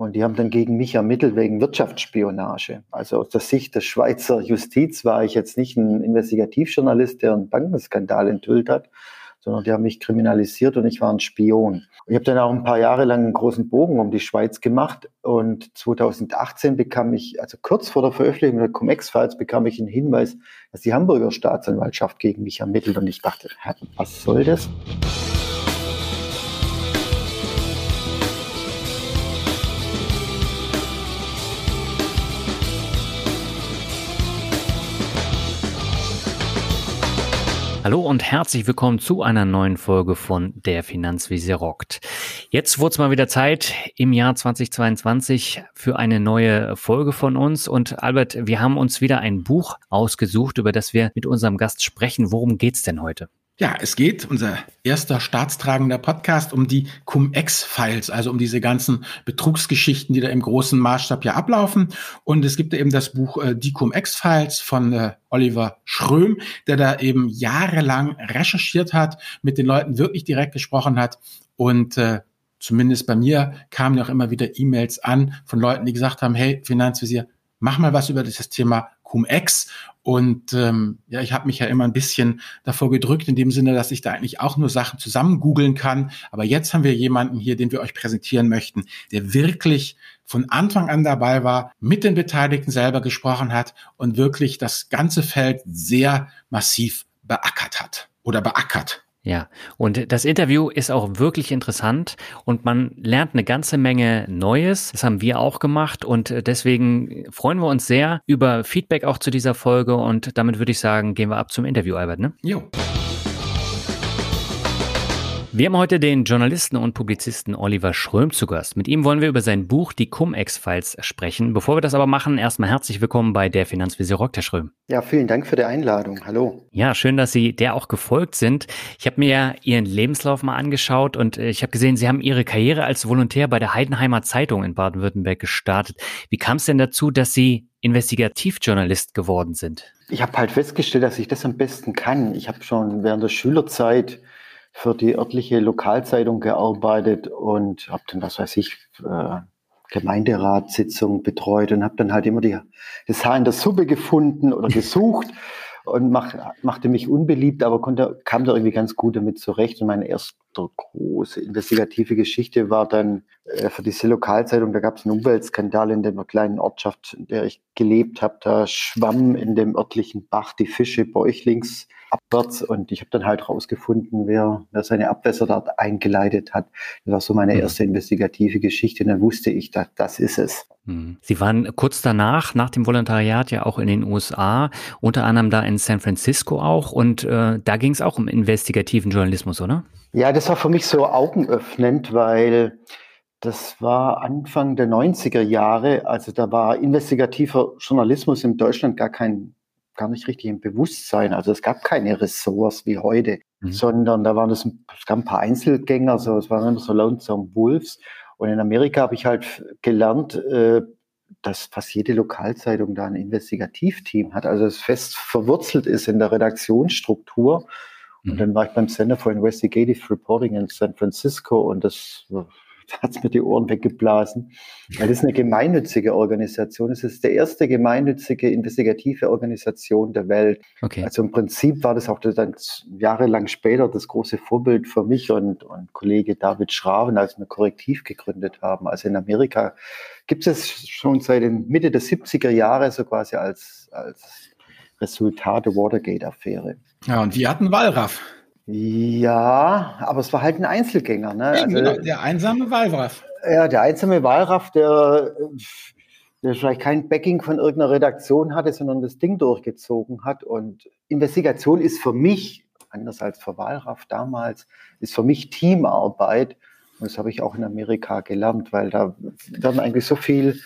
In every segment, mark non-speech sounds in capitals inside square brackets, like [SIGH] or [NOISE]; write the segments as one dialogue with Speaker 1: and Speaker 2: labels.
Speaker 1: Und die haben dann gegen mich ermittelt wegen Wirtschaftsspionage. Also aus der Sicht der Schweizer Justiz war ich jetzt nicht ein Investigativjournalist, der einen Bankenskandal enthüllt hat, sondern die haben mich kriminalisiert und ich war ein Spion. Ich habe dann auch ein paar Jahre lang einen großen Bogen um die Schweiz gemacht und 2018 bekam ich, also kurz vor der Veröffentlichung der Cum-Ex-Files, bekam ich einen Hinweis, dass die Hamburger Staatsanwaltschaft gegen mich ermittelt und ich dachte, was soll das?
Speaker 2: Hallo und herzlich willkommen zu einer neuen Folge von Der Finanzvisier rockt. Jetzt wurde es mal wieder Zeit im Jahr 2022 für eine neue Folge von uns. Und Albert, wir haben uns wieder ein Buch ausgesucht, über das wir mit unserem Gast sprechen. Worum geht's denn heute?
Speaker 3: Ja, es geht, unser erster staatstragender Podcast, um die Cum-Ex-Files, also um diese ganzen Betrugsgeschichten, die da im großen Maßstab ja ablaufen. Und es gibt eben das Buch äh, Die Cum-Ex-Files von äh, Oliver Schröm, der da eben jahrelang recherchiert hat, mit den Leuten wirklich direkt gesprochen hat und äh, zumindest bei mir kamen ja auch immer wieder E-Mails an von Leuten, die gesagt haben, hey, Finanzvisier, mach mal was über dieses Thema Cum-Ex. Und ähm, ja, ich habe mich ja immer ein bisschen davor gedrückt, in dem Sinne, dass ich da eigentlich auch nur Sachen zusammen googeln kann. Aber jetzt haben wir jemanden hier, den wir euch präsentieren möchten, der wirklich von Anfang an dabei war, mit den Beteiligten selber gesprochen hat und wirklich das ganze Feld sehr massiv beackert hat oder beackert.
Speaker 2: Ja, und das Interview ist auch wirklich interessant und man lernt eine ganze Menge Neues. Das haben wir auch gemacht und deswegen freuen wir uns sehr über Feedback auch zu dieser Folge und damit würde ich sagen, gehen wir ab zum Interview, Albert, ne? Jo. Wir haben heute den Journalisten und Publizisten Oliver Schröm zu Gast. Mit ihm wollen wir über sein Buch Die Cum-Ex-Files sprechen. Bevor wir das aber machen, erstmal herzlich willkommen bei der Finanzvisier Rock, Herr Schröm.
Speaker 1: Ja, vielen Dank für die Einladung. Hallo.
Speaker 2: Ja, schön, dass Sie der auch gefolgt sind. Ich habe mir Ihren Lebenslauf mal angeschaut und äh, ich habe gesehen, Sie haben Ihre Karriere als Volontär bei der Heidenheimer Zeitung in Baden-Württemberg gestartet. Wie kam es denn dazu, dass Sie Investigativjournalist geworden sind?
Speaker 1: Ich habe halt festgestellt, dass ich das am besten kann. Ich habe schon während der Schülerzeit für die örtliche Lokalzeitung gearbeitet und habe dann, was weiß ich, äh, Gemeinderatssitzung betreut und habe dann halt immer die, das Haar in der Suppe gefunden oder [LAUGHS] gesucht und mach, machte mich unbeliebt, aber konnte, kam da irgendwie ganz gut damit zurecht. Und meine erste große investigative Geschichte war dann für diese Lokalzeitung, da gab es einen Umweltskandal in der kleinen Ortschaft, in der ich gelebt habe. Da schwammen in dem örtlichen Bach die Fische bäuchlings abwärts und ich habe dann halt rausgefunden, wer, wer seine Abwässer dort eingeleitet hat. Das war so meine mhm. erste investigative Geschichte und dann wusste ich, dass das ist es.
Speaker 2: Mhm. Sie waren kurz danach, nach dem Volontariat ja auch in den USA, unter anderem da in San Francisco auch und äh, da ging es auch um investigativen Journalismus, oder?
Speaker 1: Ja, das war für mich so augenöffnend, weil das war Anfang der 90er Jahre, also da war investigativer Journalismus in Deutschland gar kein gar nicht richtig im Bewusstsein. Also es gab keine Ressorts wie heute, mhm. sondern da waren es, es gab ein paar Einzelgänger, so, es waren immer so Lonesome Wolves. Und in Amerika habe ich halt gelernt, äh, dass fast jede Lokalzeitung da ein Investigativteam hat, also es fest verwurzelt ist in der Redaktionsstruktur. Und mhm. dann war ich beim Center for Investigative Reporting in San Francisco und das hat es mir die Ohren weggeblasen, weil das ist eine gemeinnützige Organisation. Es ist die erste gemeinnützige investigative Organisation der Welt. Okay. Also im Prinzip war das auch dann jahrelang später das große Vorbild für mich und, und Kollege David Schraven, als wir Korrektiv gegründet haben. Also in Amerika gibt es schon seit den Mitte der 70er Jahre so quasi als, als Resultat der Watergate-Affäre.
Speaker 3: Ja, und wir hatten Wallraff.
Speaker 1: Ja, aber es war halt ein Einzelgänger. Ne?
Speaker 3: Also, genau, der einsame Wallraff.
Speaker 1: Ja, der einsame Wallraff, der, der vielleicht kein Backing von irgendeiner Redaktion hatte, sondern das Ding durchgezogen hat. Und Investigation ist für mich, anders als für Wallraff damals, ist für mich Teamarbeit. Und das habe ich auch in Amerika gelernt, weil da werden eigentlich so viel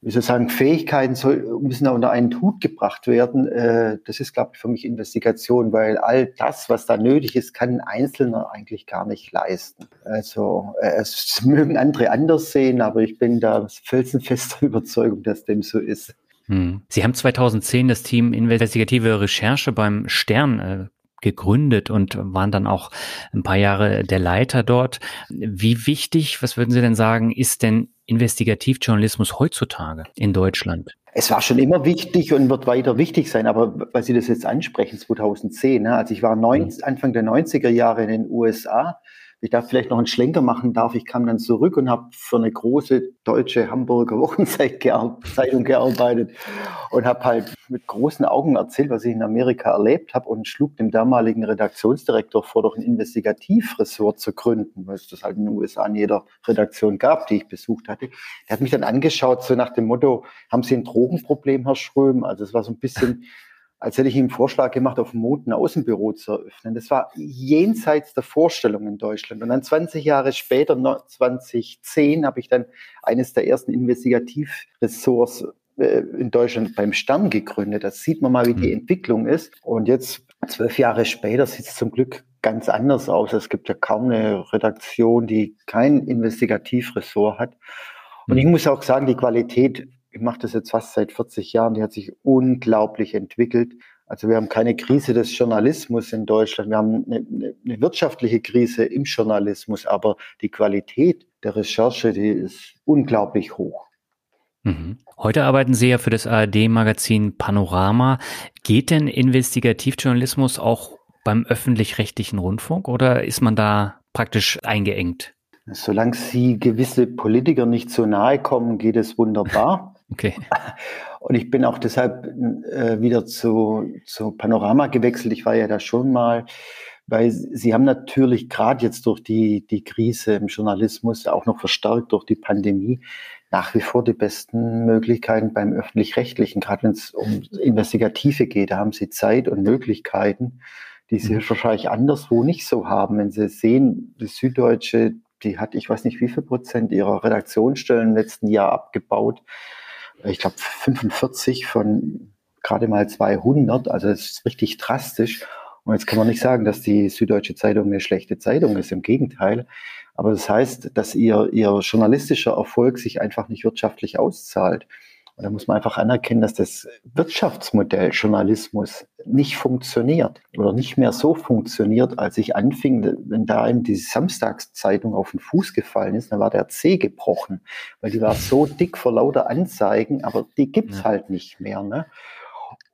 Speaker 1: wie soll ich sagen, Fähigkeiten soll, müssen unter einen Hut gebracht werden. Äh, das ist, glaube ich, für mich Investigation, weil all das, was da nötig ist, kann ein Einzelner eigentlich gar nicht leisten. Also äh, es mögen andere anders sehen, aber ich bin da felsenfester [LAUGHS] Überzeugung, dass dem so ist.
Speaker 2: Hm. Sie haben 2010 das Team Investigative Recherche beim Stern äh, gegründet und waren dann auch ein paar Jahre der Leiter dort. Wie wichtig, was würden Sie denn sagen, ist denn Investigativjournalismus heutzutage in Deutschland?
Speaker 1: Es war schon immer wichtig und wird weiter wichtig sein, aber weil Sie das jetzt ansprechen, 2010, ne, also ich war neun, mhm. Anfang der 90er Jahre in den USA, ich darf vielleicht noch einen Schlenker machen darf. Ich kam dann zurück und habe für eine große deutsche Hamburger [LAUGHS] Wochenzeitung gearbeitet und habe halt mit großen Augen erzählt, was ich in Amerika erlebt habe und schlug dem damaligen Redaktionsdirektor vor, doch ein Investigativressort zu gründen, weil es das halt in den USA in jeder Redaktion gab, die ich besucht hatte. Der hat mich dann angeschaut, so nach dem Motto, haben Sie ein Drogenproblem, Herr Schröm? Also es war so ein bisschen als hätte ich ihm einen Vorschlag gemacht, auf dem Mond ein Außenbüro zu eröffnen. Das war jenseits der Vorstellung in Deutschland. Und dann 20 Jahre später, 2010, habe ich dann eines der ersten Investigativressorts äh, in Deutschland beim Stern gegründet. Da sieht man mal, wie die hm. Entwicklung ist. Und jetzt, zwölf Jahre später, sieht es zum Glück ganz anders aus. Es gibt ja kaum eine Redaktion, die kein Investigativressort hat. Und ich hm. muss auch sagen, die Qualität ich mache das jetzt fast seit 40 Jahren, die hat sich unglaublich entwickelt. Also wir haben keine Krise des Journalismus in Deutschland, wir haben eine, eine, wirtschaftliche Krise im Journalismus, aber die Qualität der Recherche, die ist unglaublich hoch.
Speaker 2: Mhm. Heute arbeiten Sie ja für das ARD-Magazin Panorama. Geht denn Investigativjournalismus auch beim öffentlich-rechtlichen Rundfunk oder ist man da praktisch eingeengt?
Speaker 1: Solange Sie gewisse Politiker nicht so nahe kommen, geht es wunderbar.
Speaker 2: Okay. [LAUGHS]
Speaker 1: Und ich bin auch deshalb äh, wieder zu, zu Panorama gewechselt. Ich war ja da schon mal, weil sie haben natürlich gerade jetzt durch die, die Krise im Journalismus, auch noch verstärkt durch die Pandemie, nach wie vor die besten Möglichkeiten beim öffentlich-rechtlichen, gerade wenn es um Investigative geht, da haben sie Zeit und Möglichkeiten, die sie mhm. wahrscheinlich anderswo nicht so haben. Wenn sie sehen, die Süddeutsche, die hat, ich weiß nicht wie viel Prozent ihrer Redaktionsstellen im letzten Jahr abgebaut ich glaube 45 von gerade mal 200, also das ist richtig drastisch. Und jetzt kann man nicht sagen, dass die Süddeutsche Zeitung eine schlechte Zeitung ist, im Gegenteil. Aber das heißt, dass ihr, ihr journalistischer Erfolg sich einfach nicht wirtschaftlich auszahlt. Und da muss man einfach anerkennen, dass das Wirtschaftsmodell Journalismus nicht funktioniert oder nicht mehr so funktioniert, als ich anfing, wenn da eben die Samstagszeitung auf den Fuß gefallen ist, dann war der C gebrochen, weil die war so dick vor lauter Anzeigen, aber die gibt's ja. halt nicht mehr. Ne?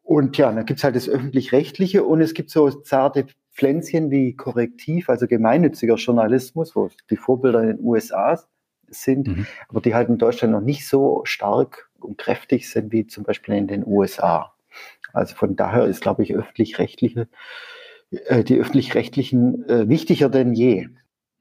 Speaker 1: Und ja, dann gibt's halt das Öffentlich-Rechtliche und es gibt so zarte Pflänzchen wie Korrektiv, also gemeinnütziger Journalismus, wo die Vorbilder in den USA sind, mhm. aber die halt in Deutschland noch nicht so stark und kräftig sind wie zum Beispiel in den USA. Also von daher ist, glaube ich, öffentlich-rechtliche, äh, die öffentlich-rechtlichen äh, wichtiger denn je.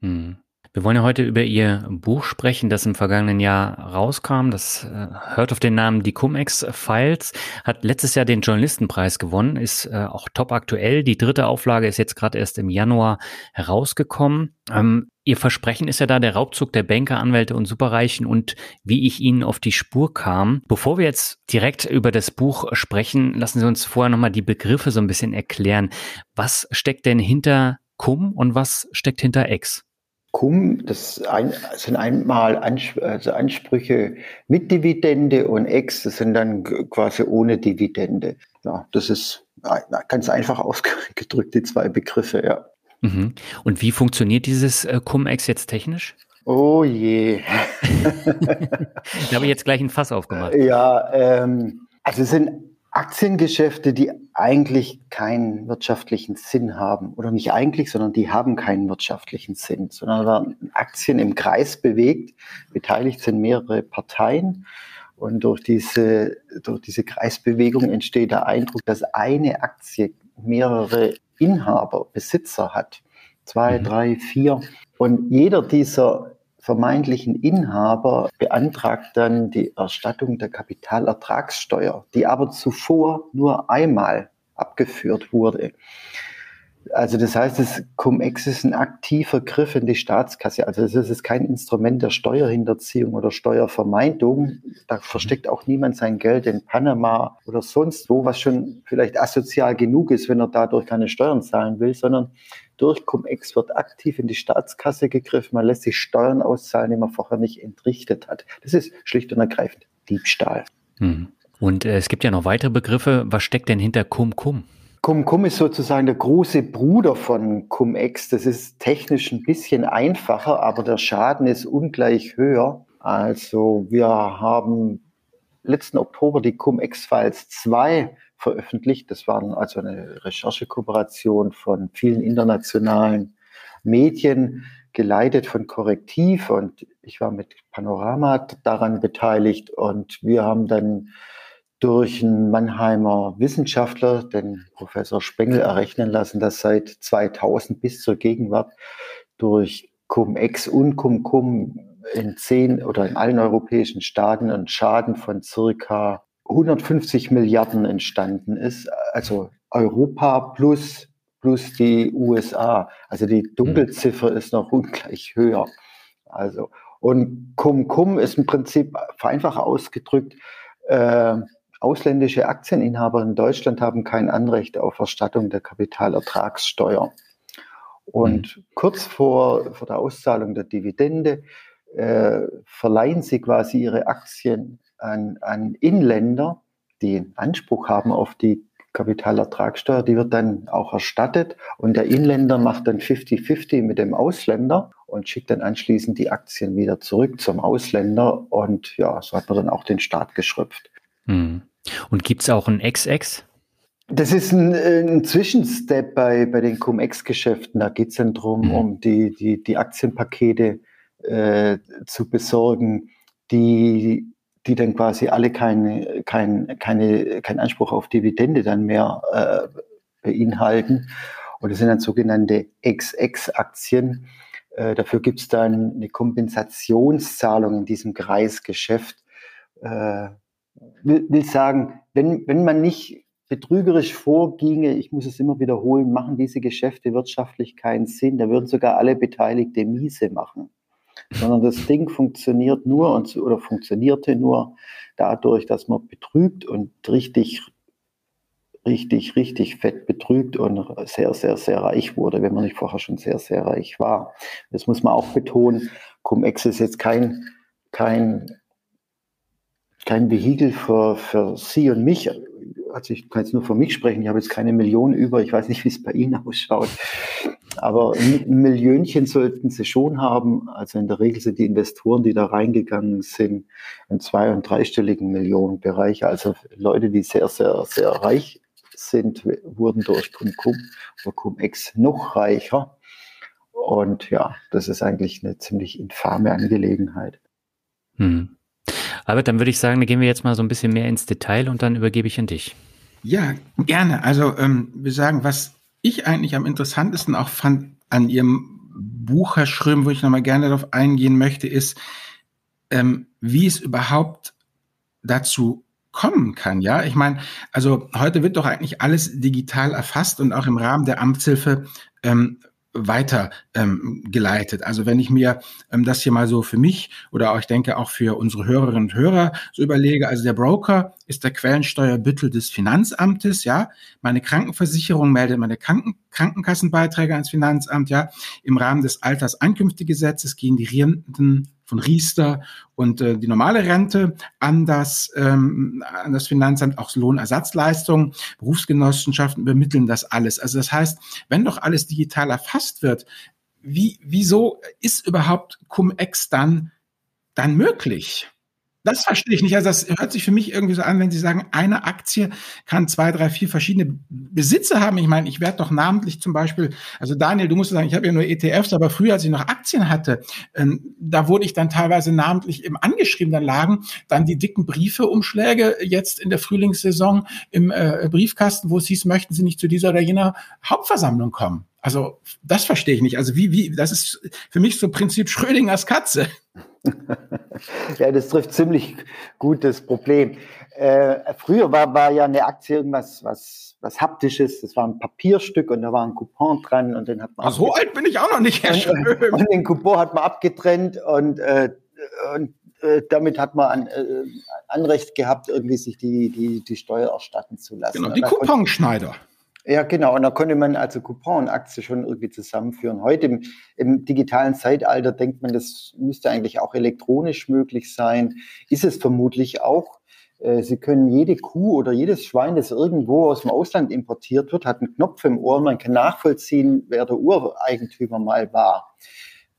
Speaker 2: Mhm. Wir wollen ja heute über Ihr Buch sprechen, das im vergangenen Jahr rauskam. Das äh, hört auf den Namen Die Cum-Ex-Files, hat letztes Jahr den Journalistenpreis gewonnen, ist äh, auch top aktuell. Die dritte Auflage ist jetzt gerade erst im Januar herausgekommen. Ähm, Ihr Versprechen ist ja da der Raubzug der Banker, Anwälte und Superreichen und wie ich Ihnen auf die Spur kam. Bevor wir jetzt direkt über das Buch sprechen, lassen Sie uns vorher nochmal die Begriffe so ein bisschen erklären. Was steckt denn hinter Cum und was steckt hinter Ex?
Speaker 1: Cum, das sind einmal also Ansprüche mit Dividende und Ex, das sind dann quasi ohne Dividende. Ja, das ist ganz einfach ausgedrückt, die zwei Begriffe, ja.
Speaker 2: Mhm. Und wie funktioniert dieses äh, Cum-Ex jetzt technisch?
Speaker 1: Oh je. [LAUGHS]
Speaker 2: da habe ich jetzt gleich ein Fass aufgemacht.
Speaker 1: Ja, ähm, also es sind Aktiengeschäfte, die eigentlich keinen wirtschaftlichen Sinn haben. Oder nicht eigentlich, sondern die haben keinen wirtschaftlichen Sinn, sondern werden Aktien im Kreis bewegt. Beteiligt sind mehrere Parteien. Und durch diese, durch diese Kreisbewegung entsteht der Eindruck, dass eine Aktie mehrere Inhaber, Besitzer hat. Zwei, mhm. drei, vier. Und jeder dieser vermeintlichen Inhaber beantragt dann die Erstattung der Kapitalertragssteuer, die aber zuvor nur einmal abgeführt wurde. Also das heißt, das Cum-Ex ist ein aktiver Griff in die Staatskasse. Also es ist kein Instrument der Steuerhinterziehung oder Steuervermeidung. Da versteckt auch niemand sein Geld in Panama oder sonst wo, was schon vielleicht asozial genug ist, wenn er dadurch keine Steuern zahlen will, sondern durch Cum-Ex wird aktiv in die Staatskasse gegriffen. Man lässt sich Steuern auszahlen, die man vorher nicht entrichtet hat. Das ist schlicht und ergreifend Diebstahl.
Speaker 2: Hm. Und äh, es gibt ja noch weitere Begriffe. Was steckt denn hinter Cum-Cum?
Speaker 1: Cum-Cum ist sozusagen der große Bruder von Cum-Ex. Das ist technisch ein bisschen einfacher, aber der Schaden ist ungleich höher. Also wir haben letzten Oktober die Cum-Ex-Files 2 veröffentlicht. Das war also eine Recherchekooperation von vielen internationalen Medien, geleitet von Korrektiv und ich war mit Panorama daran beteiligt und wir haben dann durch einen Mannheimer Wissenschaftler, den Professor Spengel, errechnen lassen, dass seit 2000 bis zur Gegenwart durch Cum-Ex und Cum-Cum in zehn oder in allen europäischen Staaten ein Schaden von circa 150 Milliarden entstanden ist. Also Europa plus, plus die USA. Also die Dunkelziffer ist noch ungleich höher. Also, und Cum-Cum ist im Prinzip vereinfacht ausgedrückt, äh, ausländische Aktieninhaber in Deutschland haben kein Anrecht auf Erstattung der Kapitalertragssteuer. Und mhm. kurz vor, vor der Auszahlung der Dividende äh, verleihen sie quasi ihre Aktien an, an Inländer, die Anspruch haben auf die Kapitalertragssteuer, die wird dann auch erstattet und der Inländer macht dann 50-50 mit dem Ausländer und schickt dann anschließend die Aktien wieder zurück zum Ausländer und ja, so hat man dann auch den Staat geschröpft.
Speaker 2: Hm. Und gibt es auch ein XX?
Speaker 1: Das ist ein, ein Zwischenstep bei, bei den Cum-Ex-Geschäften. Da geht es dann darum, mhm. um die, die, die Aktienpakete äh, zu besorgen, die, die dann quasi alle keine, kein, keine, keinen Anspruch auf Dividende dann mehr äh, beinhalten. Und das sind dann sogenannte XX-Aktien. Äh, dafür gibt es dann eine Kompensationszahlung in diesem Kreisgeschäft. Äh, will, will sagen, wenn, wenn man nicht betrügerisch vorginge, ich muss es immer wiederholen, machen diese Geschäfte wirtschaftlich keinen Sinn. Da würden sogar alle Beteiligte miese machen. Sondern das Ding funktioniert nur und, oder funktionierte nur dadurch, dass man betrügt und richtig, richtig, richtig fett betrügt und sehr, sehr, sehr reich wurde, wenn man nicht vorher schon sehr, sehr reich war. Das muss man auch betonen. Cum-Ex ist jetzt kein, kein kein Vehikel für, für Sie und mich. Also ich kann jetzt nur für mich sprechen, ich habe jetzt keine Millionen über, ich weiß nicht, wie es bei Ihnen ausschaut. Aber ein Millionchen sollten Sie schon haben. Also in der Regel sind die Investoren, die da reingegangen sind, im zwei- und dreistelligen Millionenbereich. Also Leute, die sehr, sehr, sehr reich sind, wurden durch Cum-Cum oder Cum-Ex noch reicher. Und ja, das ist eigentlich eine ziemlich infame Angelegenheit.
Speaker 2: Hm. Albert, dann würde ich sagen, dann gehen wir jetzt mal so ein bisschen mehr ins Detail und dann übergebe ich an dich.
Speaker 3: Ja, gerne. Also ähm, wir sagen, was ich eigentlich am interessantesten auch fand an Ihrem Buch, Herr Schröm, wo ich nochmal gerne darauf eingehen möchte, ist, ähm, wie es überhaupt dazu kommen kann. Ja, ich meine, also heute wird doch eigentlich alles digital erfasst und auch im Rahmen der Amtshilfe ähm, weiter ähm, geleitet. Also wenn ich mir ähm, das hier mal so für mich oder auch, ich denke auch für unsere Hörerinnen und Hörer so überlege, also der Broker ist der Quellensteuerbüttel des Finanzamtes, ja. Meine Krankenversicherung meldet meine Kranken Krankenkassenbeiträge ans Finanzamt, ja. Im Rahmen des Altersankünftegesetzes gehen die Renten von Riester und äh, die normale Rente an das, ähm, an das Finanzamt, auch Lohnersatzleistungen, Berufsgenossenschaften übermitteln das alles. Also das heißt, wenn doch alles digital erfasst wird, wie, wieso ist überhaupt Cum-Ex dann, dann möglich? Das verstehe ich nicht. Also das hört sich für mich irgendwie so an, wenn Sie sagen, eine Aktie kann zwei, drei, vier verschiedene Besitzer haben. Ich meine, ich werde doch namentlich zum Beispiel, also Daniel, du musst sagen, ich habe ja nur ETFs, aber früher, als ich noch Aktien hatte, ähm, da wurde ich dann teilweise namentlich im angeschrieben, dann lagen dann die dicken Briefeumschläge jetzt in der Frühlingssaison im äh, Briefkasten, wo es hieß, möchten Sie nicht zu dieser oder jener Hauptversammlung kommen. Also das verstehe ich nicht. Also wie, wie, das ist für mich so Prinzip Schrödingers Katze. [LAUGHS]
Speaker 1: ja, das trifft ziemlich gut das Problem. Äh, früher war, war ja eine Aktie irgendwas was, was Haptisches, das war ein Papierstück und da war ein Coupon dran und den hat man.
Speaker 3: Ach, so alt bin ich auch noch nicht, Herr
Speaker 1: Schön. [LAUGHS] Und, den Coupon hat man abgetrennt und, äh, und äh, damit hat man an, äh, Anrecht gehabt, irgendwie sich die, die, die Steuer erstatten zu lassen.
Speaker 3: Genau, die Couponschneider.
Speaker 1: Ja, genau. Und da konnte man also Coupon und Aktie schon irgendwie zusammenführen. Heute im, im, digitalen Zeitalter denkt man, das müsste eigentlich auch elektronisch möglich sein. Ist es vermutlich auch. Äh, Sie können jede Kuh oder jedes Schwein, das irgendwo aus dem Ausland importiert wird, hat einen Knopf im Ohr. Man kann nachvollziehen, wer der Ureigentümer mal war.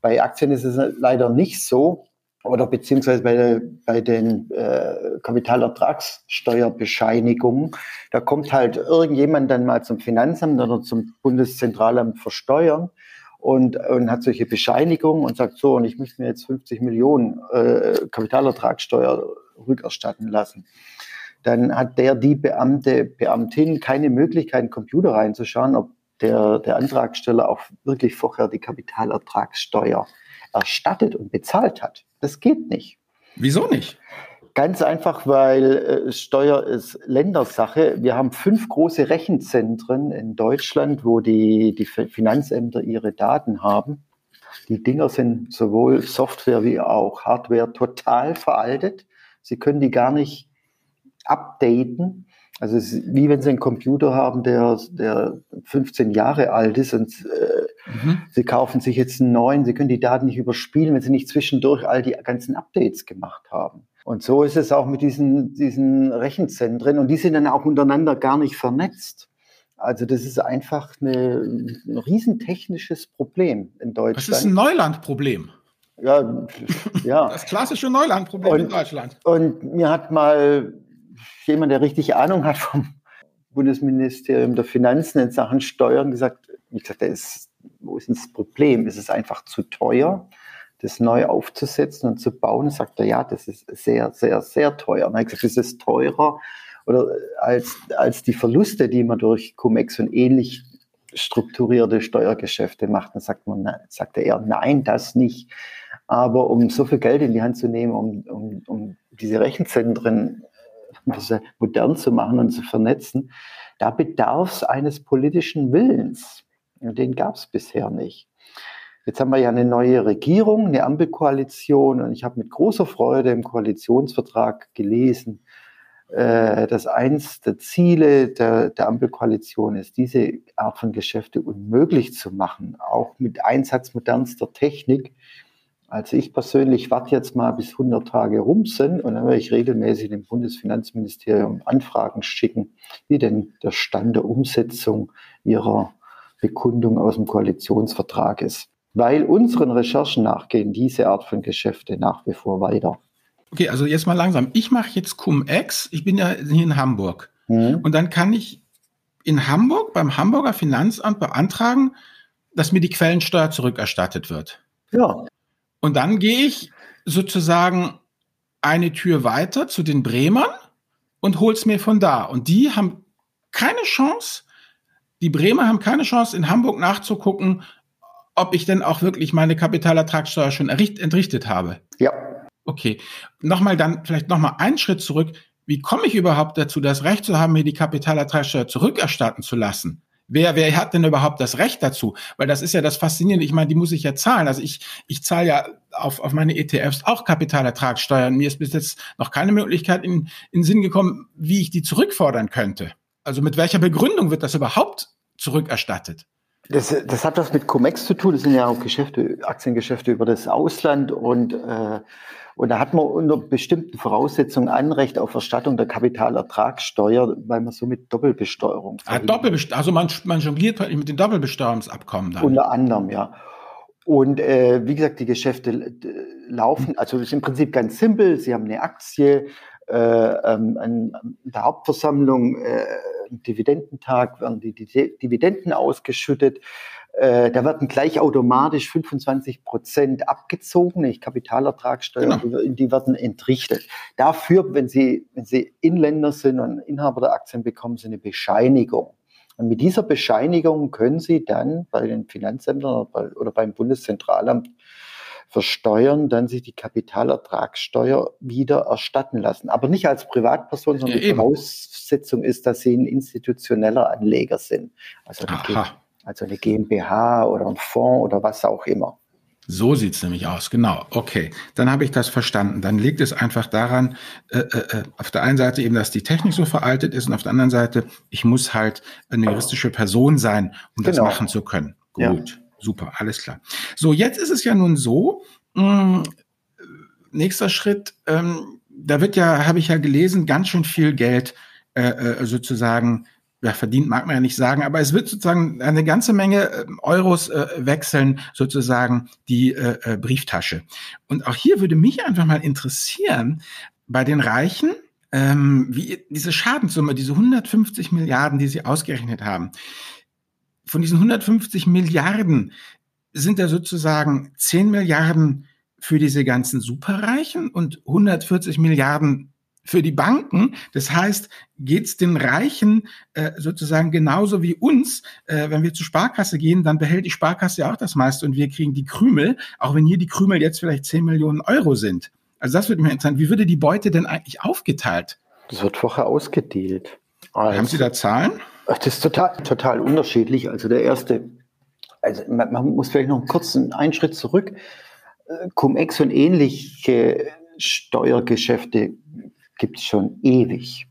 Speaker 1: Bei Aktien ist es leider nicht so. Oder beziehungsweise bei, bei den äh, Kapitalertragssteuerbescheinigungen, da kommt halt irgendjemand dann mal zum Finanzamt oder zum Bundeszentralamt für Steuern und, und hat solche Bescheinigungen und sagt so, und ich möchte mir jetzt 50 Millionen äh, Kapitalertragssteuer rückerstatten lassen. Dann hat der, die Beamte, Beamtin keine Möglichkeit, in den Computer reinzuschauen, ob der, der Antragsteller auch wirklich vorher die Kapitalertragssteuer erstattet und bezahlt hat. Das geht nicht.
Speaker 3: Wieso nicht?
Speaker 1: Ganz einfach, weil äh, Steuer ist Ländersache. Wir haben fünf große Rechenzentren in Deutschland, wo die, die Finanzämter ihre Daten haben. Die Dinger sind sowohl Software wie auch Hardware total veraltet. Sie können die gar nicht updaten. Also es ist wie wenn Sie einen Computer haben, der, der 15 Jahre alt ist und äh, mhm. Sie kaufen sich jetzt einen neuen. Sie können die Daten nicht überspielen, wenn Sie nicht zwischendurch all die ganzen Updates gemacht haben. Und so ist es auch mit diesen, diesen Rechenzentren. Und die sind dann auch untereinander gar nicht vernetzt. Also das ist einfach eine, ein riesentechnisches Problem in Deutschland.
Speaker 3: Das ist ein Neulandproblem.
Speaker 1: Ja, ja.
Speaker 3: Das klassische Neulandproblem und, in Deutschland.
Speaker 1: Und mir hat mal jemand, der richtig Ahnung hat vom Bundesministerium der Finanzen in Sachen Steuern gesagt, ich gesagt, ist, wo ist das Problem? Ist es einfach zu teuer? das neu aufzusetzen und zu bauen, sagt er, ja, das ist sehr, sehr, sehr teuer. Und er gesagt, ist teurer oder als, als die Verluste, die man durch Cum-Ex und ähnlich strukturierte Steuergeschäfte macht. Dann sagt man, sagte er, nein, das nicht. Aber um so viel Geld in die Hand zu nehmen, um, um, um diese Rechenzentren modern zu machen und zu vernetzen, da bedarf es eines politischen Willens. Und den gab es bisher nicht. Jetzt haben wir ja eine neue Regierung, eine Ampelkoalition und ich habe mit großer Freude im Koalitionsvertrag gelesen, äh, dass eins der Ziele der, der Ampelkoalition ist, diese Art von Geschäfte unmöglich zu machen, auch mit Einsatz modernster Technik. Also ich persönlich warte jetzt mal, bis 100 Tage rum sind und dann werde ich regelmäßig dem Bundesfinanzministerium Anfragen schicken, wie denn der Stand der Umsetzung ihrer Bekundung aus dem Koalitionsvertrag ist weil unseren Recherchen nachgehen diese Art von Geschäfte nach wie vor weiter.
Speaker 3: Okay, also jetzt mal langsam. Ich mache jetzt Cum-Ex. Ich bin ja hier in Hamburg. Mhm. Und dann kann ich in Hamburg beim Hamburger Finanzamt beantragen, dass mir die Quellensteuer zurückerstattet wird.
Speaker 1: Ja.
Speaker 3: Und dann gehe ich sozusagen eine Tür weiter zu den Bremern und hol's mir von da. Und die haben keine Chance, die Bremer haben keine Chance, in Hamburg nachzugucken, ob ich denn auch wirklich meine Kapitalertragssteuer schon entrichtet habe.
Speaker 1: Ja.
Speaker 3: Okay. Nochmal dann, vielleicht nochmal einen Schritt zurück. Wie komme ich überhaupt dazu, das Recht zu haben, mir die Kapitalertragssteuer zurückerstatten zu lassen? Wer, wer hat denn überhaupt das Recht dazu? Weil das ist ja das Faszinierende. Ich meine, die muss ich ja zahlen. Also ich, ich zahle ja auf, auf meine ETFs auch Kapitalertragssteuern. Mir ist bis jetzt noch keine Möglichkeit in, in Sinn gekommen, wie ich die zurückfordern könnte. Also mit welcher Begründung wird das überhaupt zurückerstattet?
Speaker 1: Das, das hat was mit Comex zu tun. Das sind ja auch Geschäfte, Aktiengeschäfte über das Ausland und äh, und da hat man unter bestimmten Voraussetzungen Anrecht auf Erstattung der Kapitalertragssteuer, weil man somit Doppelbesteuerung.
Speaker 3: Ah, Doppelbesteuerung. Also man, man jongliert halt mit den Doppelbesteuerungsabkommen
Speaker 1: dann. Unter anderem, ja. Und äh, wie gesagt, die Geschäfte äh, laufen, also das ist im Prinzip ganz simpel. Sie haben eine Aktie, äh, ähm, an, an der Hauptversammlung äh, Dividendentag werden die, die Dividenden ausgeschüttet. Äh, da werden gleich automatisch 25 Prozent abgezogen, nicht Kapitalertragssteuer, genau. die, die, werden entrichtet. Dafür, wenn Sie, wenn Sie Inländer sind und Inhaber der Aktien bekommen, Sie eine Bescheinigung. Und mit dieser Bescheinigung können Sie dann bei den Finanzämtern oder, bei, oder beim Bundeszentralamt versteuern, dann sich die Kapitalertragssteuer wieder erstatten lassen. Aber nicht als Privatperson, sondern ja, die Voraussetzung ist, dass sie ein institutioneller Anleger sind. Also eine, also eine GmbH oder ein Fonds oder was auch immer.
Speaker 3: So sieht's nämlich aus, genau. Okay, dann habe ich das verstanden. Dann liegt es einfach daran, äh, äh, äh, auf der einen Seite eben, dass die Technik so veraltet ist und auf der anderen Seite, ich muss halt eine juristische Person sein, um genau. das machen zu können. Gut. Ja. Super, alles klar. So, jetzt ist es ja nun so, mh, mm, nächster Schritt, ähm, da wird ja, habe ich ja gelesen, ganz schön viel Geld äh, äh, sozusagen ja, verdient mag man ja nicht sagen, aber es wird sozusagen eine ganze Menge äh, Euros äh, wechseln, sozusagen die äh, äh, Brieftasche. Und auch hier würde mich einfach mal interessieren, bei den Reichen, ähm, wie diese Schadenssumme, diese 150 Milliarden, die sie ausgerechnet haben, von diesen 150 Milliarden sind da sozusagen 10 Milliarden für diese ganzen Superreichen und 140 Milliarden für die Banken. Das heißt, geht's den Reichen äh, sozusagen genauso wie uns. Äh, wenn wir zur Sparkasse gehen, dann behält die Sparkasse ja auch das meiste und wir kriegen die Krümel, auch wenn hier die Krümel jetzt vielleicht 10 Millionen Euro sind. Also das würde mich interessieren. Wie würde die Beute denn eigentlich aufgeteilt?
Speaker 1: Das wird vorher ausgedealt.
Speaker 3: Also, Haben Sie da Zahlen?
Speaker 1: Das ist total, total unterschiedlich. Also der erste, also man, man muss vielleicht noch einen kurzen einen Schritt zurück. Äh, Cum-Ex und ähnliche Steuergeschäfte gibt es schon ewig.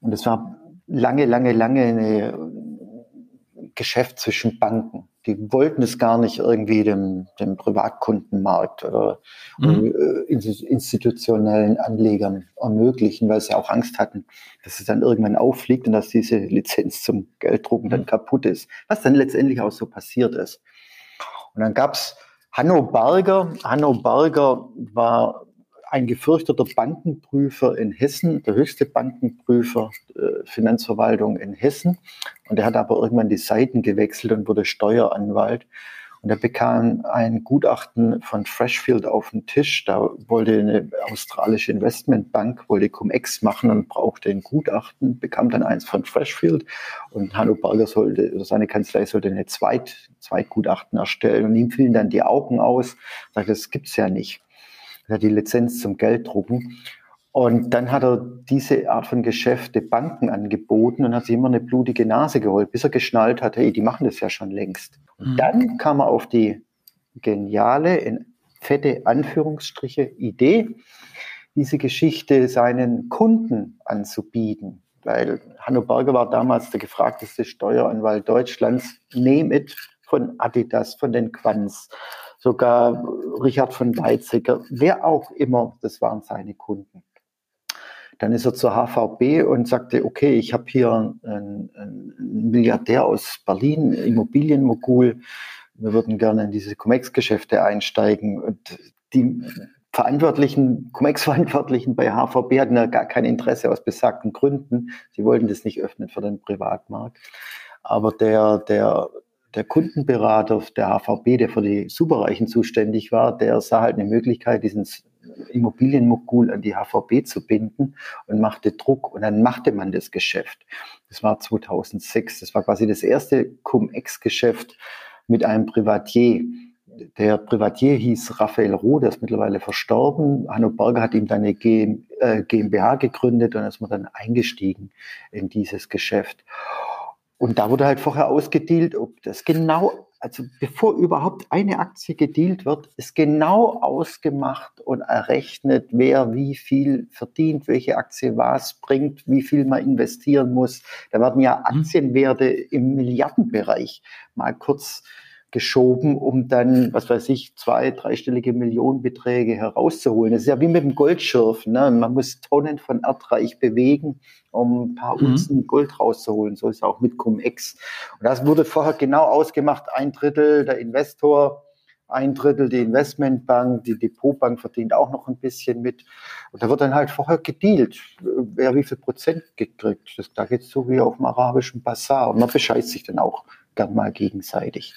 Speaker 1: Und es war lange, lange, lange ein Geschäft zwischen Banken. Die wollten es gar nicht irgendwie dem, dem Privatkundenmarkt oder mhm. Äh, institutionellen Anlegern ermöglichen, weil sie auch Angst hatten, dass es dann irgendwann auffliegt und dass diese Lizenz zum Gelddrucken dann mhm. kaputt ist. Was dann letztendlich auch so passiert ist. Und dann gab es Hanno Barger. Hanno Barger war ein gefürchteter Bankenprüfer in Hessen, der höchste Bankenprüfer äh, Finanzverwaltung in Hessen. Und er hat aber irgendwann die Seiten gewechselt und wurde Steueranwalt. Und er bekam ein Gutachten von Freshfield auf den Tisch. Da wollte eine australische Investmentbank, wollte Cum-Ex machen und brauchte ein Gutachten, bekam dann eins von Freshfield. Und Hanno Berger sollte, oder seine Kanzlei sollte eine Zweit, Zweitgutachten erstellen. Und ihm fielen dann die Augen aus. Sagte, das gibt's ja nicht ja die Lizenz zum Gelddrucken. Und dann hat er diese Art von Geschäfte Banken angeboten und hat sich immer eine blutige Nase geholt, bis er geschnallt hat, hey, die machen das ja schon längst. Und mhm. dann kam er auf die geniale, in fette Anführungsstriche, Idee, diese Geschichte seinen Kunden anzubieten. Weil Hanno Berger war damals der gefragteste Steueranwalt Deutschlands. Name it von Adidas, von den Quants, sogar Richard von Weizsäcker, wer auch immer, das waren seine Kunden. Dann ist er zur HVB und sagte, okay, ich habe hier einen, einen, Milliardär aus Berlin, Immobilienmogul, wir würden gerne in diese Comex-Geschäfte einsteigen. Und die Verantwortlichen, Comex-Verantwortlichen bei HVB hatten ja gar kein Interesse aus besagten Gründen. Sie wollten das nicht öffnen für den Privatmarkt. Aber der, der der Kundenberater der HVB, der für die Superreichen zuständig war, der sah halt eine Möglichkeit, diesen Immobilienmogul an die HVB zu binden und machte Druck und dann machte man das Geschäft. Das war 2006. Das war quasi das erste Cum-Ex-Geschäft mit einem Privatier. Der Privatier hieß Raphael Roh, der ist mittlerweile verstorben. Hanno Berger hat ihm dann eine GmbH äh, gegründet und ist man dann eingestiegen in dieses Geschäft. Und da wurde halt vorher ausgedealt, ob das genau, also bevor überhaupt eine Aktie gedealt wird, ist genau ausgemacht und errechnet, wer wie viel verdient, welche Aktie was bringt, wie viel man investieren muss. Da werden ja mhm. Aktienwerte im Milliardenbereich mal kurz geschoben, um dann, was weiß ich, zwei, dreistellige Millionenbeträge herauszuholen. Das ist ja wie mit dem Goldschürfen. Ne? Man muss Tonnen von Erdreich bewegen, um ein paar mhm. Unzen Gold rauszuholen. So ist es auch mit Cum-Ex. Und das wurde vorher genau ausgemacht. Ein Drittel der Investor, ein Drittel die Investmentbank, die Depotbank verdient auch noch ein bisschen mit. Und da wird dann halt vorher gedealt, wer wie viel Prozent gekriegt. Das, da geht es so wie auf dem arabischen Bazar. Und man bescheißt sich dann auch gern mal gegenseitig.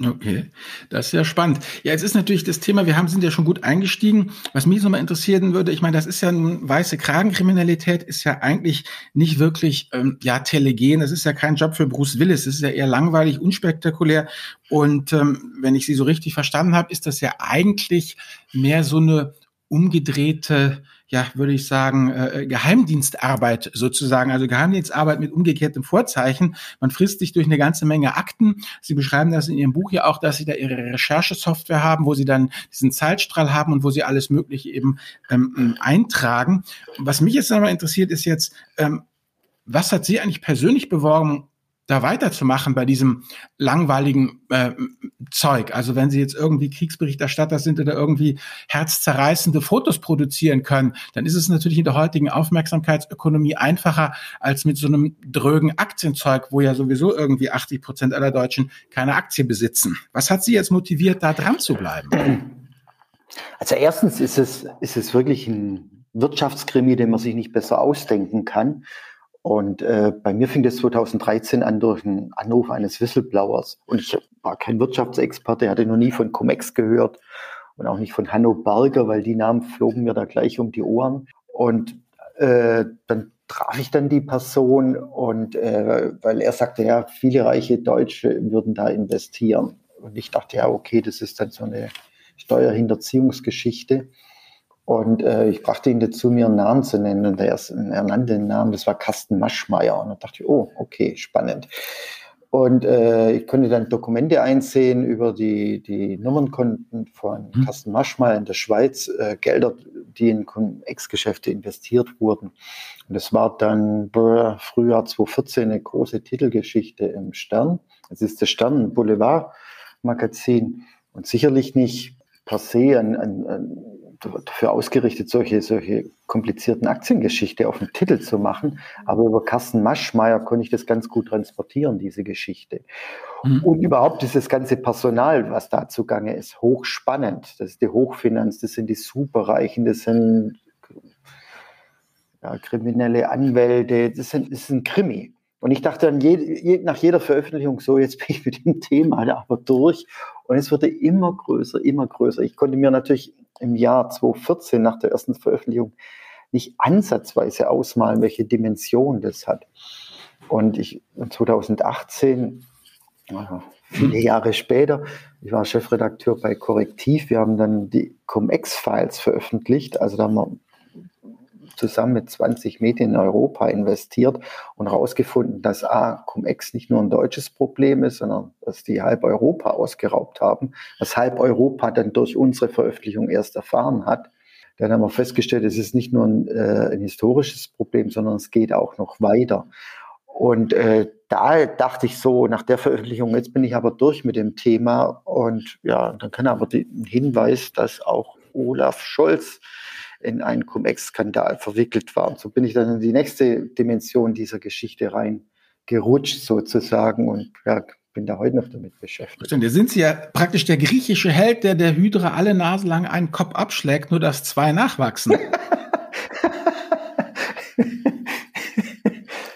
Speaker 3: Okay, das ist ja spannend. Ja, jetzt ist natürlich das Thema, wir haben, sind ja schon gut eingestiegen. Was mich so mal interessieren würde, ich meine, das ist ja eine weiße Kragenkriminalität, ist ja eigentlich nicht wirklich, ähm, ja, telegen. Das ist ja kein Job für Bruce Willis. Das ist ja eher langweilig, unspektakulär. Und ähm, wenn ich Sie so richtig verstanden habe, ist das ja eigentlich mehr so eine umgedrehte ja, würde ich sagen, äh, Geheimdienstarbeit sozusagen, also Geheimdienstarbeit mit umgekehrtem Vorzeichen. Man frisst sich durch eine ganze Menge Akten. Sie beschreiben das in Ihrem Buch ja auch, dass Sie da Ihre Recherchesoftware haben, wo Sie dann diesen Zeitstrahl haben und wo Sie alles Mögliche eben ähm, eintragen. Was mich jetzt nochmal interessiert, ist jetzt, ähm, was hat Sie eigentlich persönlich beworben, da weiterzumachen bei diesem langweiligen äh, Zeug. Also wenn Sie jetzt irgendwie Kriegsberichterstatter sind oder irgendwie herzzerreißende Fotos produzieren können, dann ist es natürlich in der heutigen Aufmerksamkeitsökonomie einfacher als mit so einem drögen Aktienzeug, wo ja sowieso irgendwie 80 Prozent aller Deutschen keine Aktie besitzen. Was hat Sie jetzt motiviert, da dran zu bleiben?
Speaker 1: Also erstens ist es, ist es wirklich ein Wirtschaftskrimi, den man sich nicht besser ausdenken kann. Und äh, bei mir fing das 2013 an durch einen Anruf eines Whistleblowers. Und ich war kein Wirtschaftsexperte, hatte noch nie von Comex gehört und auch nicht von Hanno Berger, weil die Namen flogen mir da gleich um die Ohren. Und äh, dann traf ich dann die Person und äh, weil er sagte, ja, viele reiche Deutsche würden da investieren. Und ich dachte, ja, okay, das ist dann so eine Steuerhinterziehungsgeschichte. Und äh, ich brachte ihn dazu, mir einen Namen zu nennen. Und er, er nannte den Namen, das war Carsten Maschmeyer. Und dann dachte ich, oh, okay, spannend. Und äh, ich konnte dann Dokumente einsehen über die, die Nummernkonten von mhm. Carsten Maschmeyer in der Schweiz, äh, Gelder, die in Ex-Geschäfte investiert wurden. Und das war dann brr, Frühjahr 2014 eine große Titelgeschichte im Stern. Es ist der Stern Boulevard Magazin und sicherlich nicht per se ein, ein, ein dafür ausgerichtet, solche, solche komplizierten Aktiengeschichte auf den Titel zu machen. Aber über Carsten Maschmeyer konnte ich das ganz gut transportieren, diese Geschichte. Mhm. Und überhaupt ist das ganze Personal, was da zugange ist, hochspannend. Das ist die Hochfinanz, das sind die Superreichen, das sind ja, kriminelle Anwälte, das, sind, das ist ein Krimi. Und ich dachte dann je, nach jeder Veröffentlichung, so jetzt bin ich mit dem Thema da aber durch. Und es wurde immer größer, immer größer. Ich konnte mir natürlich im Jahr 2014 nach der ersten Veröffentlichung nicht ansatzweise ausmalen, welche Dimension das hat. Und ich 2018, viele Jahre später, ich war Chefredakteur bei Korrektiv, wir haben dann die Cum-Ex-Files veröffentlicht, also da haben wir zusammen mit 20 Medien in Europa investiert und herausgefunden, dass A, Cum-Ex nicht nur ein deutsches Problem ist, sondern dass die halb Europa ausgeraubt haben, was halb Europa dann durch unsere Veröffentlichung erst erfahren hat. Dann haben wir festgestellt, es ist nicht nur ein, äh, ein historisches Problem, sondern es geht auch noch weiter. Und äh, da dachte ich so, nach der Veröffentlichung, jetzt bin ich aber durch mit dem Thema. Und ja, dann kann aber den Hinweis, dass auch Olaf Scholz in einen Cum-Ex-Skandal verwickelt war. Und so bin ich dann in die nächste Dimension dieser Geschichte reingerutscht sozusagen und ja, bin da heute noch damit beschäftigt.
Speaker 3: Da sind Sie ja praktisch der griechische Held, der der Hydra alle Nase lang einen Kopf abschlägt, nur dass zwei nachwachsen. [LAUGHS]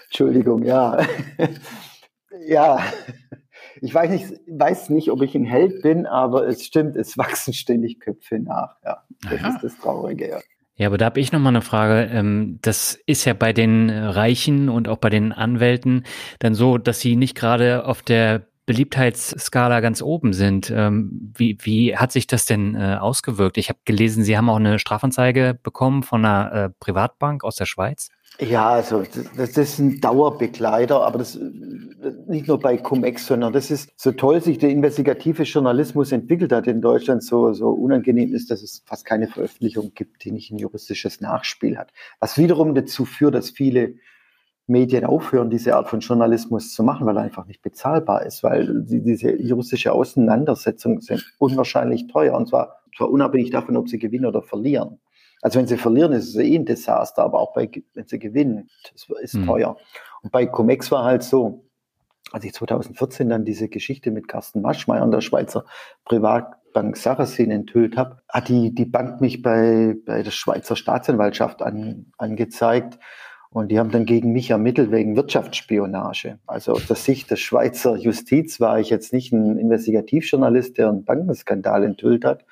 Speaker 1: Entschuldigung, ja. [LAUGHS] ja. Ich weiß nicht, weiß nicht, ob ich ein Held bin, aber es stimmt, es wachsen ständig Köpfe nach. Ja, das Aha. ist das Traurige, ja.
Speaker 2: Ja, aber da habe ich noch mal eine Frage. Ähm, das ist ja bei den Reichen und auch bei den Anwälten dann so, dass sie nicht gerade auf der Beliebtheitsskala ganz oben sind. Ähm, wie, wie hat sich das denn äh, ausgewirkt? Ich habe gelesen, Sie haben auch eine Strafanzeige bekommen von einer äh, Privatbank aus der Schweiz.
Speaker 1: Ja, also das, ist ein Dauerbegleiter, aber das nicht nur bei Cum-Ex, sondern das ist so toll, sich der investigative Journalismus entwickelt hat in Deutschland, so, so unangenehm ist, dass es fast keine Veröffentlichung gibt, die nicht ein juristisches Nachspiel hat. Was wiederum dazu führt, dass viele Medien aufhören, diese Art von Journalismus zu machen, weil er einfach nicht bezahlbar ist, weil die, diese juristische Auseinandersetzungen sind unwahrscheinlich teuer und zwar, zwar unabhängig davon, ob sie gewinnen oder verlieren. Also wenn sie verlieren, ist es eh ein Desaster, aber auch bei, wenn sie gewinnen, das ist mhm. teuer. Und bei Comex war halt so, als ich 2014 dann diese Geschichte mit Carsten Maschmeyer und der Schweizer Privatbank Sarasin enthüllt habe, hat die, die Bank mich bei, bei der Schweizer Staatsanwaltschaft an, angezeigt. Und die haben dann gegen mich ermittelt wegen Wirtschaftsspionage. Also aus der Sicht der Schweizer Justiz war ich jetzt nicht ein Investigativjournalist, der einen Bankenskandal enthüllt hat,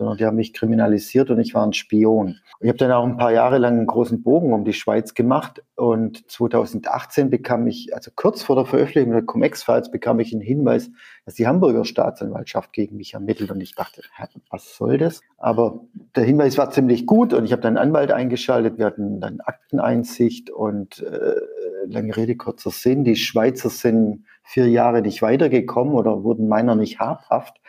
Speaker 1: sondern die haben mich kriminalisiert und ich war ein Spion. Ich habe dann auch ein paar Jahre lang einen großen Bogen um die Schweiz gemacht und 2018 bekam ich, also kurz vor der Veröffentlichung der Cum-Ex-Files, bekam ich einen Hinweis, dass die Hamburger Staatsanwaltschaft gegen mich ermittelt und ich dachte, was soll das? Aber der Hinweis war ziemlich gut und ich habe dann einen Anwalt eingeschaltet, wir hatten dann Akteneinsicht und äh, lange Rede, kurzer Sinn, die Schweizer sind vier Jahre nicht weitergekommen oder wurden meiner nicht habhaft.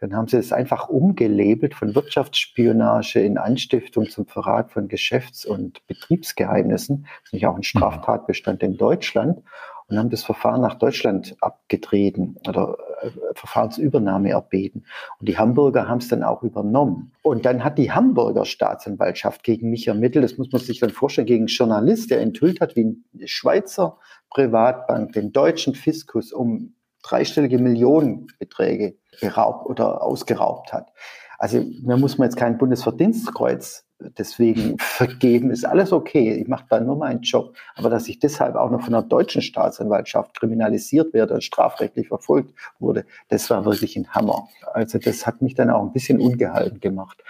Speaker 1: Dann haben sie es einfach umgelabelt von Wirtschaftsspionage in Anstiftung zum Verrat von Geschäfts- und Betriebsgeheimnissen. Das ist nicht auch ein mhm. Straftatbestand in Deutschland. und haben das Verfahren nach Deutschland abgetreten oder äh, Verfahrensübernahme erbeten. Und die Hamburger haben es dann auch übernommen. Und dann hat die Hamburger Staatsanwaltschaft gegen mich ermittelt, das muss man sich dann vorstellen, gegen einen Journalist, der enthüllt hat, wie eine Schweizer Privatbank den deutschen Fiskus um dreistellige Millionenbeträge geraubt oder ausgeraubt hat. Also da muss man jetzt kein Bundesverdienstkreuz deswegen [LAUGHS] vergeben, ist alles okay. Ich mache da nur meinen Job. Aber dass ich deshalb auch noch von der deutschen Staatsanwaltschaft kriminalisiert werde und strafrechtlich verfolgt wurde, das war wirklich ein Hammer. Also das hat mich dann auch ein bisschen ungehalten gemacht.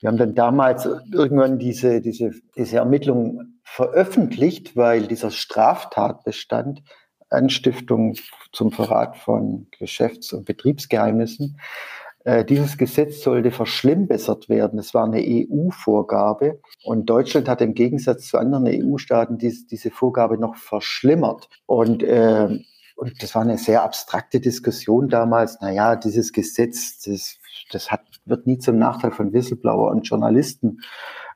Speaker 1: Wir haben dann damals irgendwann diese, diese, diese Ermittlungen veröffentlicht, weil dieser Straftatbestand Anstiftung zum Verrat von Geschäfts- und Betriebsgeheimnissen äh, dieses Gesetz sollte verschlimmbessert werden. Es war eine EU-Vorgabe und Deutschland hat im Gegensatz zu anderen EU-Staaten dies, diese Vorgabe noch verschlimmert. Und, äh, und das war eine sehr abstrakte Diskussion damals. Naja, dieses Gesetz, das, das hat, wird nie zum Nachteil von Whistleblower und Journalisten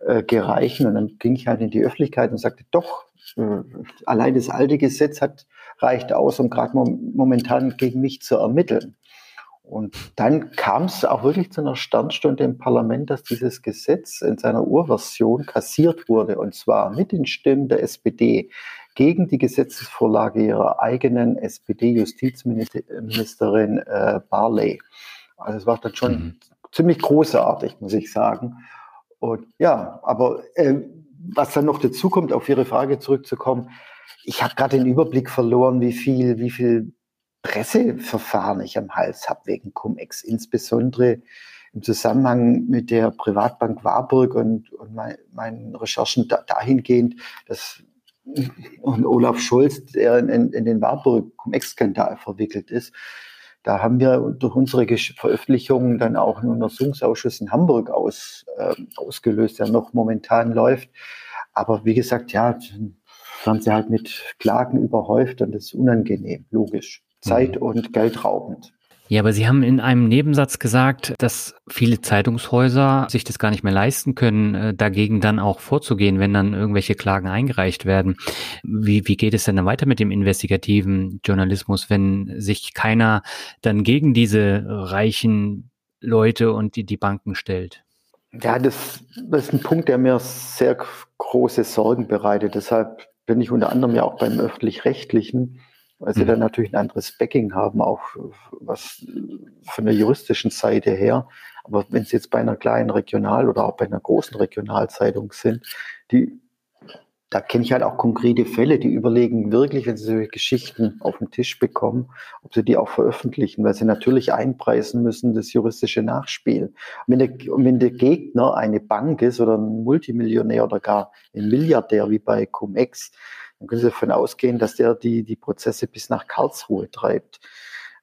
Speaker 1: äh, gereichen. Und dann ging ich halt in die Öffentlichkeit und sagte, doch, äh, allein das alte Gesetz hat, reicht aus, um gerade momentan gegen mich zu ermitteln. Und dann kam es auch wirklich zu einer Sternstunde im Parlament, dass dieses Gesetz in seiner Urversion kassiert wurde, und zwar mit den Stimmen der SPD gegen die Gesetzesvorlage ihrer eigenen SPD-Justizministerin äh, Barley. Also es war dann schon mhm. ziemlich großartig, muss ich sagen. Und ja, aber äh, was dann noch dazu kommt, auf Ihre Frage zurückzukommen, ich habe gerade den Überblick verloren, wie viel, wie viel Presseverfahren ich am Hals habe wegen Cum-Ex, insbesondere im Zusammenhang mit der Privatbank Warburg und, und mein, meinen Recherchen da, dahingehend, dass und Olaf Scholz, der in, in den Warburg Cum-Ex-Skandal verwickelt ist, da haben wir durch unsere Veröffentlichungen dann auch einen Untersuchungsausschuss in Hamburg aus, äh, ausgelöst, der noch momentan läuft. Aber wie gesagt, ja, waren sie halt mit Klagen überhäuft und das ist unangenehm, logisch. Zeit- mhm. und geldraubend.
Speaker 2: Ja, aber Sie haben in einem Nebensatz gesagt, dass viele Zeitungshäuser sich das gar nicht mehr leisten können, äh, dagegen dann auch vorzugehen, wenn dann irgendwelche Klagen eingereicht werden. Wie, wie geht es denn dann weiter mit dem investigativen Journalismus, wenn sich keiner dann gegen diese reichen Leute und die, die Banken stellt?
Speaker 1: Ja, das, das ist ein Punkt, der mir sehr große Sorgen bereitet. Deshalb bin ich unter anderem ja auch beim öffentlich-rechtlichen weil sie mhm. dann natürlich ein anderes Backing haben, auch was von der juristischen Seite her. Aber wenn sie jetzt bei einer kleinen Regional- oder auch bei einer großen Regionalzeitung sind, die, da kenne ich halt auch konkrete Fälle, die überlegen wirklich, wenn sie solche Geschichten auf den Tisch bekommen, ob sie die auch veröffentlichen, weil sie natürlich einpreisen müssen, das juristische Nachspiel. Und wenn der, und wenn der Gegner eine Bank ist oder ein Multimillionär oder gar ein Milliardär wie bei Cum-Ex, dann können Sie davon ausgehen, dass der die, die Prozesse bis nach Karlsruhe treibt.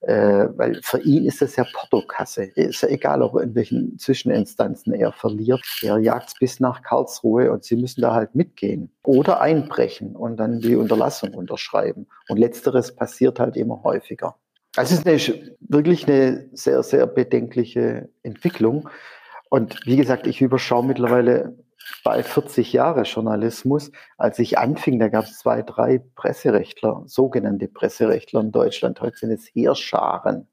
Speaker 1: Äh, weil für ihn ist das ja Portokasse. Ist ja egal, ob in welchen Zwischeninstanzen er verliert. Er jagt bis nach Karlsruhe und Sie müssen da halt mitgehen. Oder einbrechen und dann die Unterlassung unterschreiben. Und letzteres passiert halt immer häufiger. Also es ist eine, wirklich eine sehr, sehr bedenkliche Entwicklung. Und wie gesagt, ich überschaue mittlerweile bald 40 Jahre Journalismus. Als ich anfing, da gab es zwei, drei Presserechtler, sogenannte Presserechtler in Deutschland. Heute sind es Heerscharen.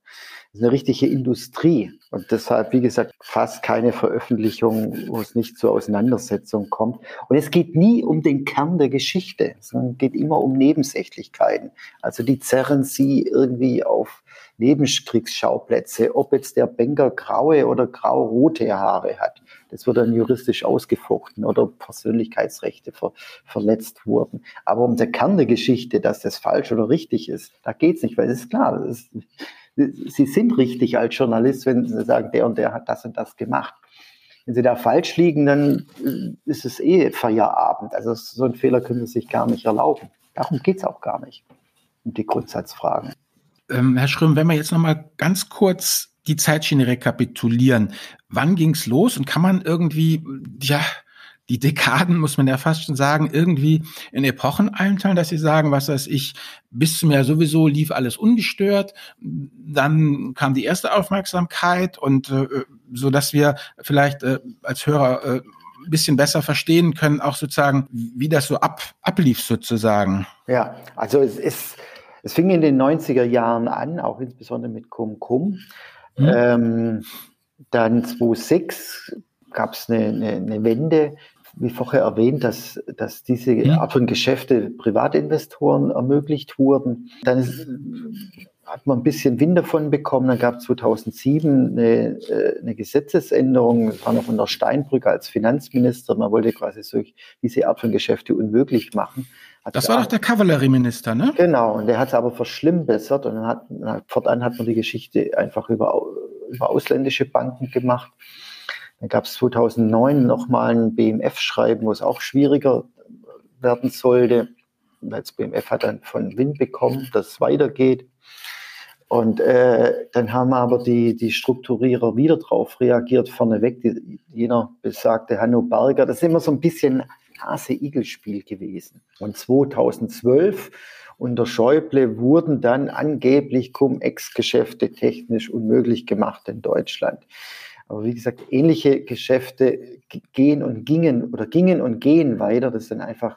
Speaker 1: Das ist eine richtige Industrie. Und deshalb, wie gesagt, fast keine Veröffentlichung, wo es nicht zur Auseinandersetzung kommt. Und es geht nie um den Kern der Geschichte, sondern geht immer um Nebensächlichkeiten. Also die zerren sie irgendwie auf Nebenkriegsschauplätze, ob jetzt der Banker graue oder grau-rote Haare hat. Das wird dann juristisch ausgefochten oder Persönlichkeitsrechte ver verletzt wurden. Aber um der Kern der Geschichte, dass das falsch oder richtig ist, da geht's nicht, weil es ist klar, ist, Sie sind richtig als Journalist, wenn Sie sagen, der und der hat das und das gemacht. Wenn Sie da falsch liegen, dann äh, ist es eh Feierabend. Also so einen Fehler können Sie sich gar nicht erlauben. Darum geht es auch gar nicht, um die Grundsatzfragen.
Speaker 3: Ähm, Herr Schröm, wenn wir jetzt noch mal ganz kurz die Zeitschiene rekapitulieren. Wann ging's los und kann man irgendwie, ja, die Dekaden, muss man ja fast schon sagen, irgendwie in Epochen einteilen, dass sie sagen, was weiß ich, bis zum Jahr sowieso lief alles ungestört, dann kam die erste Aufmerksamkeit und äh, so dass wir vielleicht äh, als Hörer äh, ein bisschen besser verstehen können, auch sozusagen, wie das so ab, ablief sozusagen.
Speaker 1: Ja, also es ist Es fing in den 90er Jahren an, auch insbesondere mit Cum Cum. Mhm. Ähm, dann 2006 gab es eine, eine, eine, Wende, wie vorher erwähnt, dass, dass diese mhm. Art von Geschäfte Privatinvestoren ermöglicht wurden. Dann ist, hat man ein bisschen Wind davon bekommen. Dann gab es 2007 eine, äh, eine Gesetzesänderung, das war noch von der Steinbrück als Finanzminister. Man wollte quasi solch, diese Art von Geschäfte unmöglich machen.
Speaker 3: Hat das war doch der Kavallerieminister, ne?
Speaker 1: Genau, und der hat es aber verschlimmbessert und dann hat, fortan hat man die Geschichte einfach über, über ausländische Banken gemacht. Dann gab es 2009 nochmal ein BMF-Schreiben, wo es auch schwieriger werden sollte. Das BMF hat dann von Wind bekommen, dass es weitergeht. Und äh, dann haben aber die, die Strukturierer wieder drauf reagiert, vorneweg, die, jener besagte Hanno Berger. Das ist immer so ein bisschen Hase-Igel-Spiel gewesen. Und 2012 unter Schäuble wurden dann angeblich Cum-Ex-Geschäfte technisch unmöglich gemacht in Deutschland. Aber wie gesagt, ähnliche Geschäfte gehen und gingen oder gingen und gehen weiter. Das sind einfach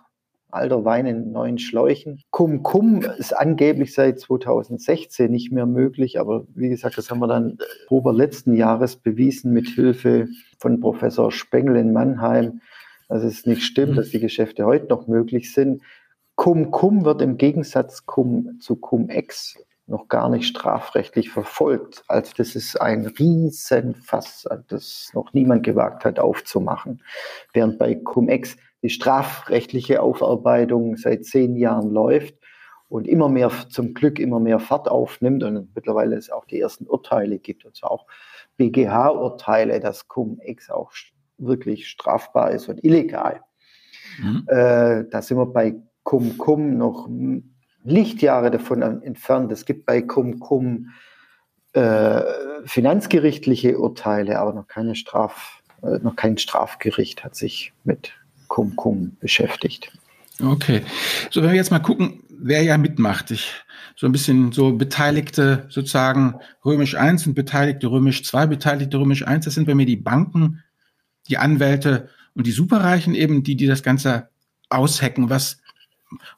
Speaker 1: alter Wein in neuen Schläuchen. Cum Cum ist angeblich seit 2016 nicht mehr möglich, aber wie gesagt, das haben wir dann Oktober letzten Jahres bewiesen mit Hilfe von Professor Spengel in Mannheim, dass es nicht stimmt, mhm. dass die Geschäfte heute noch möglich sind. Cum Cum wird im Gegensatz cum, zu Cum Ex noch gar nicht strafrechtlich verfolgt. Also das ist ein Riesenfass, das noch niemand gewagt hat aufzumachen. Während bei Cum Ex die strafrechtliche Aufarbeitung seit zehn Jahren läuft und immer mehr, zum Glück immer mehr Fahrt aufnimmt und mittlerweile es auch die ersten Urteile gibt, und zwar auch BGH-Urteile, dass Cum-Ex auch wirklich strafbar ist und illegal. Mhm. Äh, da sind wir bei Cum-Cum noch Lichtjahre davon entfernt. Es gibt bei Cum-Cum äh, finanzgerichtliche Urteile, aber noch keine Straf, äh, noch kein Strafgericht hat sich mit Cum-Cum beschäftigt.
Speaker 3: Okay. So, wenn wir jetzt mal gucken, wer ja mitmacht. Ich, so ein bisschen so Beteiligte sozusagen Römisch 1 und Beteiligte Römisch 2, Beteiligte Römisch 1, das sind bei mir die Banken, die Anwälte und die Superreichen eben, die, die das Ganze aushacken. Was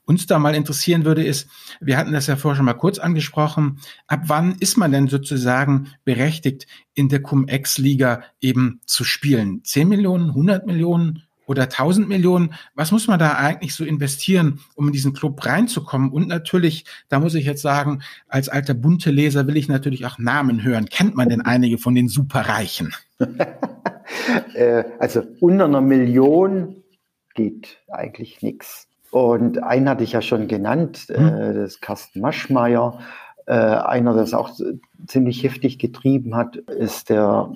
Speaker 3: uns da mal interessieren würde, ist, wir hatten das ja vorher schon mal kurz angesprochen, ab wann ist man denn sozusagen berechtigt, in der Cum-Ex-Liga eben zu spielen? 10 Millionen, 100 Millionen? oder 1000 Millionen. Was muss man da eigentlich so investieren, um in diesen Club reinzukommen? Und natürlich, da muss ich jetzt sagen, als alter bunte Leser will ich natürlich auch Namen hören. Kennt man denn einige von den Superreichen? [LAUGHS]
Speaker 1: Äh, also unter einer Million geht eigentlich nichts. Und einen hatte ich ja schon genannt, hm. äh, das ist Carsten Maschmeyer. Äh, einer, der es auch ziemlich heftig getrieben hat, ist der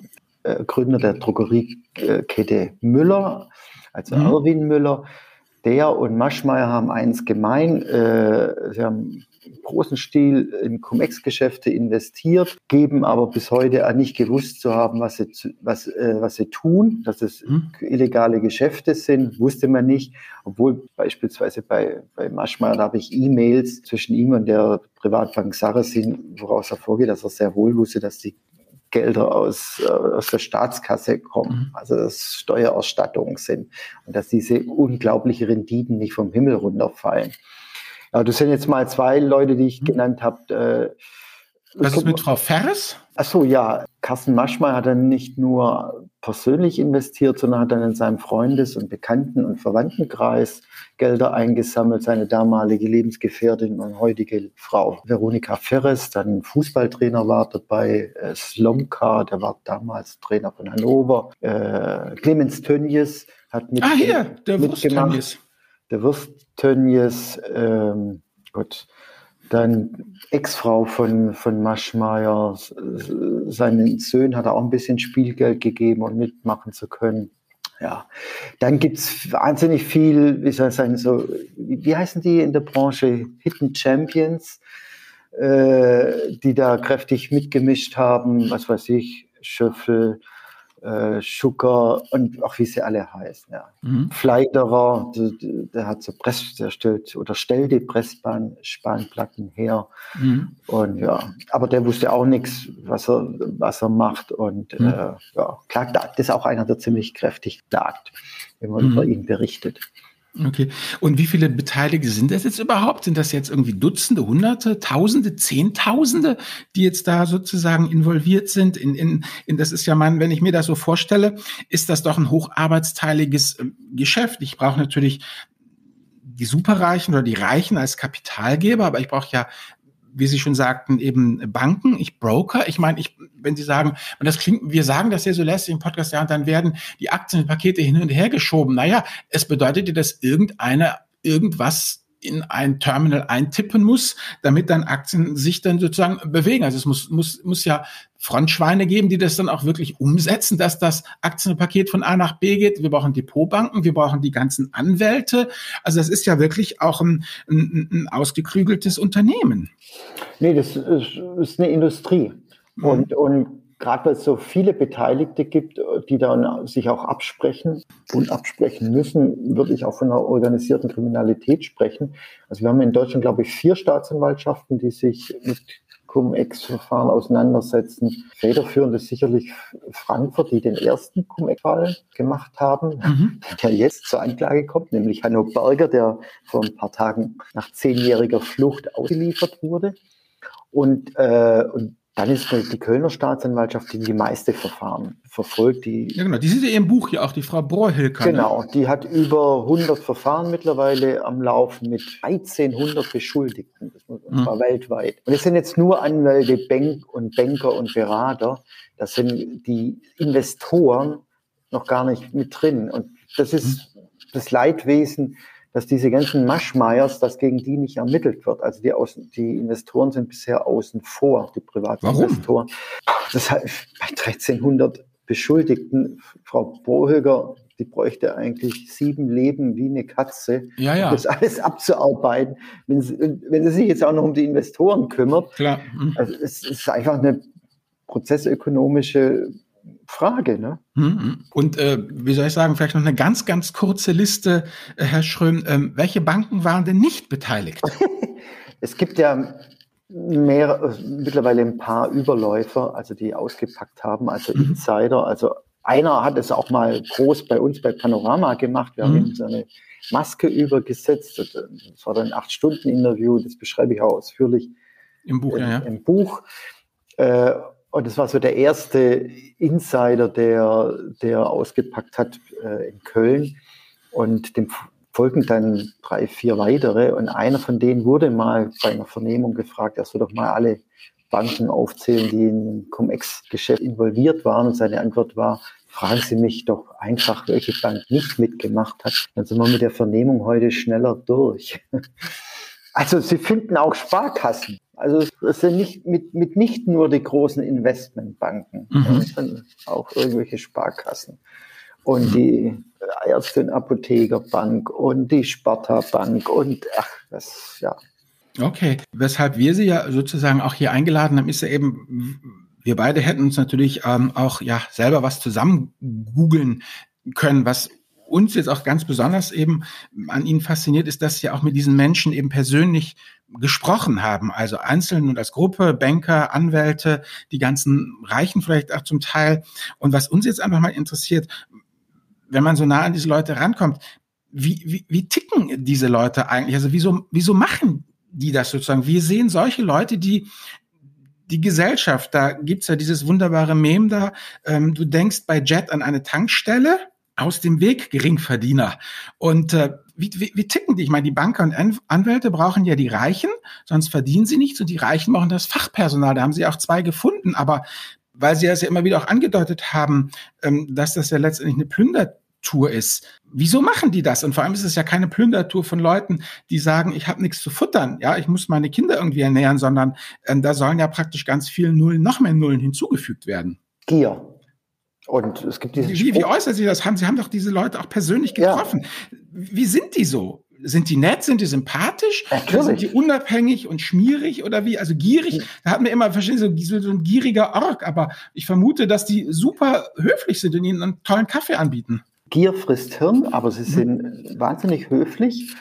Speaker 1: Gründer der Drogeriekette Müller also mhm. Erwin Müller, der und Maschmeyer haben eins gemein. Sie haben großen Stil in Cum-Ex-Geschäfte investiert, geben aber bis heute nicht gewusst zu haben, was sie, was, äh, was sie tun, dass es mhm. illegale Geschäfte sind, wusste man nicht, obwohl beispielsweise bei, bei Maschmeyer, habe ich E-Mails zwischen ihm und der Privatbank Sarasin, woraus hervorgeht, dass er sehr wohl wusste, dass die Gelder aus, äh, aus der Staatskasse kommen, mhm. also dass Steuererstattungen sind und dass diese unglaublichen Renditen nicht vom Himmel runterfallen. Ja, das sind jetzt mal zwei Leute, die ich mhm. genannt habe.
Speaker 3: Äh, Was ist mit Frau Ferres?
Speaker 1: Ach so, ja. Carsten Maschmeyer hat dann nicht nur persönlich investiert, sondern hat dann in seinem Freundes- und Bekannten- und Verwandtenkreis Gelder eingesammelt. Seine damalige Lebensgefährtin und heutige Frau Veronika Ferres, dann Fußballtrainer war dabei, äh, Slomka, der war damals Trainer von Hannover, äh, Clemens Tönjes hat mit,
Speaker 3: ah, hier, der mitgemacht.
Speaker 1: Der Wurst-Tönjes, ähm, Gott, dann Ex-Frau von, von Maschmeyer, seinen Söhnen hat er auch ein bisschen Spielgeld gegeben, um mitmachen zu können. Ja, dann gibt's wahnsinnig viel, wie soll ich sagen, so, wie heißen die in der Branche? Hidden Champions, äh, die da kräftig mitgemischt haben, was weiß ich, Schöffel, äh, Schucker und auch wie sie alle heißen. Ja. Mhm. Fleiderer, der, der, hat so Press, der stellt oder stellt die Pressspanplatten her. Mhm. Und ja, aber der wusste auch nichts, was er, was er macht. Und mhm. äh, ja, klagt, das ist auch einer, der ziemlich kräftig klagt, wenn man über mhm. ihn berichtet.
Speaker 3: Okay. Und wie viele Beteiligte sind das jetzt überhaupt? Sind das jetzt irgendwie Dutzende, Hunderte, Tausende, Zehntausende, die jetzt da sozusagen involviert sind? In, in, in das ist ja mein, wenn ich mir das so vorstelle, ist das doch ein hocharbeitsteiliges äh, Geschäft. Ich brauche natürlich die Superreichen oder die Reichen als Kapitalgeber, aber ich brauche ja wie Sie schon sagten, eben Banken, ich Broker. Ich meine, ich, wenn Sie sagen, und das klingt, wir sagen das ja so lästig im Podcast, ja, und dann werden die Aktienpakete hin und her geschoben. Naja, es bedeutet ja, dass irgendeiner irgendwas in ein Terminal eintippen muss, damit dann Aktien sich dann sozusagen bewegen. Also es muss, muss, muss ja Frontschweine geben, die das dann auch wirklich umsetzen, dass das Aktienpaket von A nach B geht. Wir brauchen Depotbanken, wir brauchen die ganzen Anwälte. Also das ist ja wirklich auch ein, ein, ein ausgeklügeltes Unternehmen.
Speaker 1: Nee, das ist, ist eine Industrie. Mhm. Und, und gerade weil es so viele Beteiligte gibt, die dann sich auch absprechen und absprechen müssen, würde ich auch von einer organisierten Kriminalität sprechen. Also wir haben in Deutschland, glaube ich, vier Staatsanwaltschaften, die sich mit Cum-Ex-Verfahren auseinandersetzen. Federführend ist sicherlich Frankfurt, die den ersten Cum-Ex-Fall gemacht haben, mhm. [LAUGHS] der jetzt zur Anklage kommt, nämlich Hanno Berger, der vor ein paar Tagen nach zehnjähriger Flucht ausgeliefert wurde. Und, äh, und dann ist die Kölner Staatsanwaltschaft, die die meiste Verfahren verfolgt. Die,
Speaker 3: ja, genau. Die sind ja im Buch hier auch, die Frau Brohilker.
Speaker 1: Ne? Genau, die hat über 100 Verfahren mittlerweile am Laufen mit 1300 Beschuldigten, das muss, und mhm. zwar weltweit. Und es sind jetzt nur Anwälte, Bank und Banker und Berater. Das sind die Investoren noch gar nicht mit drin. Und das ist mhm. das Leidwesen dass diese ganzen Maschmeyers, dass gegen die nicht ermittelt wird. Also die, Außen, die Investoren sind bisher außen vor, die privaten Warum? Investoren. Das heißt, bei 1300 Beschuldigten, Frau Bohöger, die bräuchte eigentlich sieben Leben wie eine Katze,
Speaker 3: ja, ja.
Speaker 1: um das alles abzuarbeiten. Wenn sie, wenn sie sich jetzt auch noch um die Investoren kümmert,
Speaker 3: Klar.
Speaker 1: Mhm. Also es ist einfach eine prozessökonomische Frage. Ne?
Speaker 3: Mhm. Und äh, wie soll ich sagen, vielleicht noch eine ganz, ganz kurze Liste, äh, Herr Schröm. Ähm, welche Banken waren denn nicht beteiligt? [LAUGHS]
Speaker 1: es gibt ja mehr, mittlerweile ein paar Überläufer, also die ausgepackt haben, also mhm. Insider. Also einer hat es auch mal groß bei uns bei Panorama gemacht. Wir mhm. haben ihm so eine Maske übergesetzt. Das war dann ein Acht-Stunden-Interview, das beschreibe ich auch ausführlich
Speaker 3: im Buch. Äh, ja.
Speaker 1: Im Buch. Äh, und das war so der erste Insider, der, der ausgepackt hat äh, in Köln. Und dem folgen dann drei, vier weitere. Und einer von denen wurde mal bei einer Vernehmung gefragt, er soll doch mal alle Banken aufzählen, die in Cum-Ex-Geschäft involviert waren. Und seine Antwort war, fragen Sie mich doch einfach, welche Bank nicht mitgemacht hat. Dann sind wir mit der Vernehmung heute schneller durch. [LAUGHS] Also Sie finden auch Sparkassen. Also es sind nicht mit, mit nicht nur die großen Investmentbanken, mhm. sondern auch irgendwelche Sparkassen. Und mhm. die Ärzte- und Apothekerbank und die Sparta-Bank und ach, das, ja.
Speaker 3: Okay. Weshalb wir Sie ja sozusagen auch hier eingeladen haben, ist ja eben, wir beide hätten uns natürlich ähm, auch ja selber was zusammen googeln können, was uns jetzt auch ganz besonders eben an Ihnen fasziniert, ist, dass Sie auch mit diesen Menschen eben persönlich gesprochen haben, also einzeln und als Gruppe, Banker, Anwälte, die ganzen Reichen vielleicht auch zum Teil. Und was uns jetzt einfach mal interessiert, wenn man so nah an diese Leute rankommt, wie, wie, wie ticken diese Leute eigentlich? Also wieso, wieso machen die das sozusagen? Wir sehen solche Leute, die die Gesellschaft, da gibt's ja dieses wunderbare Mem da, ähm, du denkst bei Jet an eine Tankstelle, aus dem Weg Geringverdiener. Und äh, wie, wie, wie ticken die? Ich meine, die Banker und Anwälte brauchen ja die Reichen, sonst verdienen sie nichts und die Reichen brauchen das Fachpersonal. Da haben sie auch zwei gefunden, aber weil sie das ja immer wieder auch angedeutet haben, ähm, dass das ja letztendlich eine Plündertour ist. Wieso machen die das? Und vor allem ist es ja keine Plündertour von Leuten, die sagen, ich habe nichts zu futtern, ja, ich muss meine Kinder irgendwie ernähren, sondern ähm, da sollen ja praktisch ganz viele Nullen, noch mehr Nullen hinzugefügt werden.
Speaker 1: Gier. Und es gibt diese.
Speaker 3: Wie, wie äußert sich das? Haben, Sie haben doch diese Leute auch persönlich getroffen. Ja. Wie sind die so? Sind die nett? Sind die sympathisch? Natürlich. Sind die unabhängig und schmierig oder wie? Also gierig? Ja. Da hat mir immer, verstehen Sie, so, so ein gieriger Org, aber ich vermute, dass die super höflich sind und ihnen einen tollen Kaffee anbieten.
Speaker 1: Gier frisst Hirn, aber sie sind mhm. wahnsinnig höflich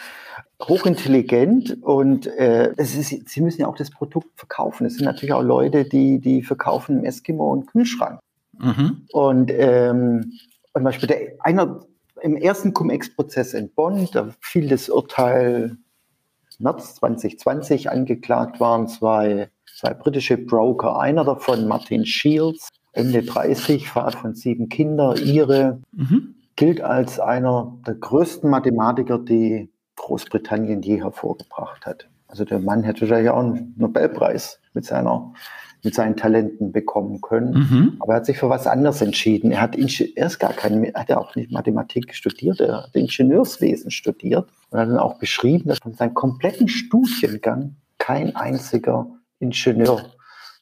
Speaker 1: hochintelligent und äh, es ist, sie müssen ja auch das Produkt verkaufen. Es sind natürlich auch Leute, die, die verkaufen im Eskimo und Kühlschrank. Mhm. Und, ähm, und Beispiel der, einer, im ersten Cum-Ex-Prozess in Bonn, da fiel das Urteil März 2020, angeklagt waren zwei, zwei britische Broker, einer davon Martin Shields, Ende 30, Vater von sieben Kindern, ihre, mhm. gilt als einer der größten Mathematiker, die Großbritannien je hervorgebracht hat. Also der Mann hätte ja auch einen Nobelpreis mit seiner mit seinen Talenten bekommen können. Mhm. Aber er hat sich für was anderes entschieden. Er hat erst gar kein, hat ja auch nicht Mathematik studiert, er hat Ingenieurswesen studiert und hat dann auch beschrieben, dass von seinem kompletten Studiengang kein einziger Ingenieur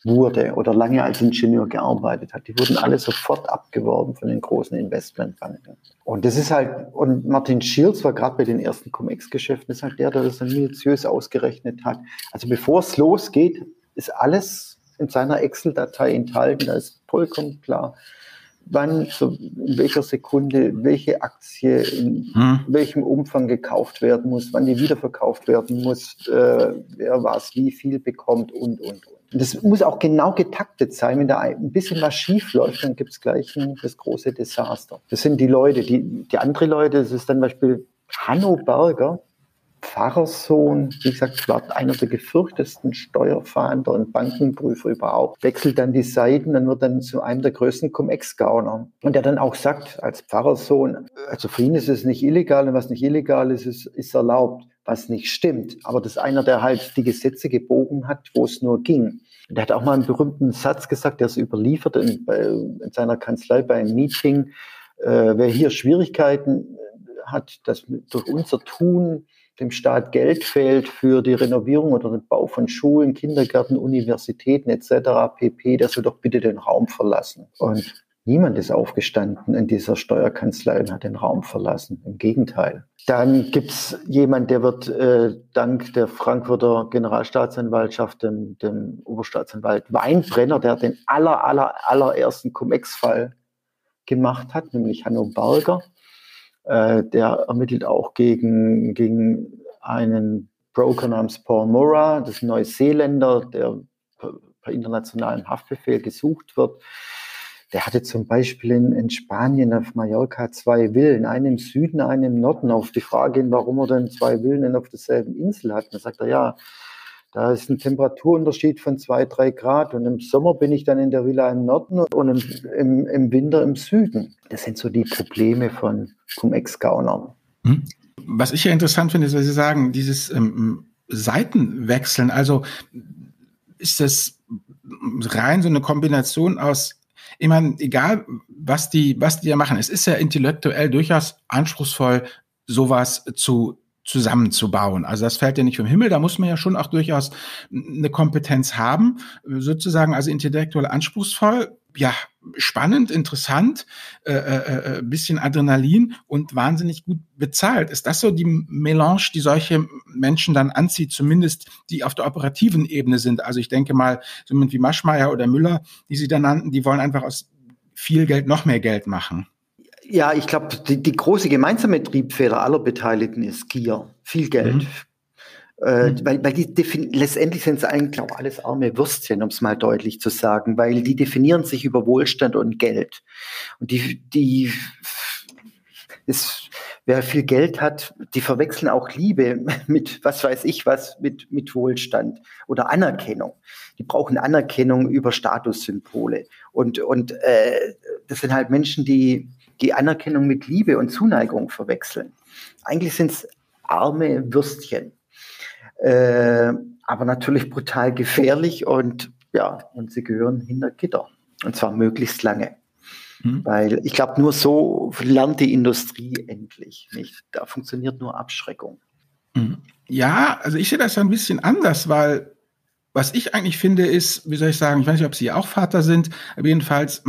Speaker 1: wurde oder lange als Ingenieur gearbeitet hat. Die wurden alle sofort abgeworben von den großen Investmentbanken. Und das ist halt, und Martin Shields war gerade bei den ersten Cum-Ex-Geschäften, ist halt der, der das minutiös ausgerechnet hat. Also bevor es losgeht, ist alles in seiner Excel-Datei enthalten. Da ist vollkommen klar, wann, so in welcher Sekunde, welche Aktie in hm. welchem Umfang gekauft werden muss, wann die wiederverkauft werden muss, äh, wer was wie viel bekommt und, und, und. Und das muss auch genau getaktet sein. Wenn da ein bisschen was schief läuft, dann gibt es gleich ein, das große Desaster. Das sind die Leute, die, die andere Leute, das ist dann zum Beispiel Hanno Berger, Pfarrerssohn, wie gesagt, war einer der gefürchtesten Steuerfahnder und Bankenprüfer überhaupt, wechselt dann die Seiten und wird dann zu einem der größten Cum-Ex-Gauner. Und der dann auch sagt, als Pfarrerssohn, also für ihn ist es nicht illegal und was nicht illegal ist, ist, ist erlaubt, was nicht stimmt. Aber das ist einer, der halt die Gesetze gebogen hat, wo es nur ging. Und der hat auch mal einen berühmten Satz gesagt, der ist überliefert in, in seiner Kanzlei bei einem Meeting. Äh, wer hier Schwierigkeiten hat, dass durch unser Tun dem Staat Geld fehlt für die Renovierung oder den Bau von Schulen, Kindergärten, Universitäten etc. pp., der soll doch bitte den Raum verlassen. Und niemand ist aufgestanden in dieser Steuerkanzlei und hat den Raum verlassen. Im Gegenteil. Dann gibt es jemanden, der wird äh, dank der Frankfurter Generalstaatsanwaltschaft, dem, dem Oberstaatsanwalt Weinbrenner, der den aller, aller, allerersten Cum-Ex-Fall gemacht hat, nämlich Hanno Berger äh, der ermittelt auch gegen, gegen einen Broker namens Paul Murrah, das ist ein Neuseeländer, der per, internationalem Haftbefehl gesucht wird. Der hatte zum Beispiel in, in, Spanien auf Mallorca zwei Villen, einen im Süden, einen im Norden. Auf die Frage hin, warum er denn zwei Villen auf derselben Insel hat, dann sagt er, ja, da ist ein Temperaturunterschied von zwei, drei Grad und im Sommer bin ich dann in der Villa im Norden und im, im, im Winter im Süden. Das sind so die Probleme von Cum-Ex-Gaunern.
Speaker 3: Hm. Was ich ja interessant finde, ist, was Sie sagen, dieses ähm, Seitenwechseln. Also ist das rein so eine Kombination aus ich meine, egal was die, was die ja machen, es ist ja intellektuell durchaus anspruchsvoll, sowas zu zusammenzubauen. Also das fällt ja nicht vom Himmel, da muss man ja schon auch durchaus eine Kompetenz haben, sozusagen, also intellektuell anspruchsvoll, ja, spannend, interessant, äh, äh, äh, bisschen Adrenalin und wahnsinnig gut bezahlt. Ist das so die Melange, die solche Menschen dann anzieht, zumindest die auf der operativen Ebene sind? Also ich denke mal, so jemand wie Maschmeyer oder Müller, die Sie da nannten, die wollen einfach aus viel Geld noch mehr Geld machen.
Speaker 1: Ja, ich glaube, die, die, große gemeinsame Triebfeder aller Beteiligten ist Gier, viel Geld. Mhm. Äh, mhm. weil, weil die letztendlich sind es eigentlich glaube alles arme Würstchen, um es mal deutlich zu sagen, weil die definieren sich über Wohlstand und Geld. Und die, die ist, wer viel Geld hat, die verwechseln auch Liebe [LAUGHS] mit, was weiß ich was, mit, mit Wohlstand oder Anerkennung. Die brauchen Anerkennung über Statussymbole. Und, und äh, das sind halt Menschen, die die Anerkennung mit Liebe und Zuneigung verwechseln. Eigentlich sind es arme Würstchen, äh, aber natürlich brutal gefährlich und ja, und sie gehören hinter Gitter und zwar möglichst lange. Mhm. Weil ich glaube, nur so lernt die Industrie endlich nicht. Da funktioniert nur Abschreckung.
Speaker 3: Mhm. Ja, also ich sehe das ein bisschen anders, weil was ich eigentlich finde, ist, wie soll ich sagen, ich weiß nicht, ob Sie auch Vater sind, aber jedenfalls,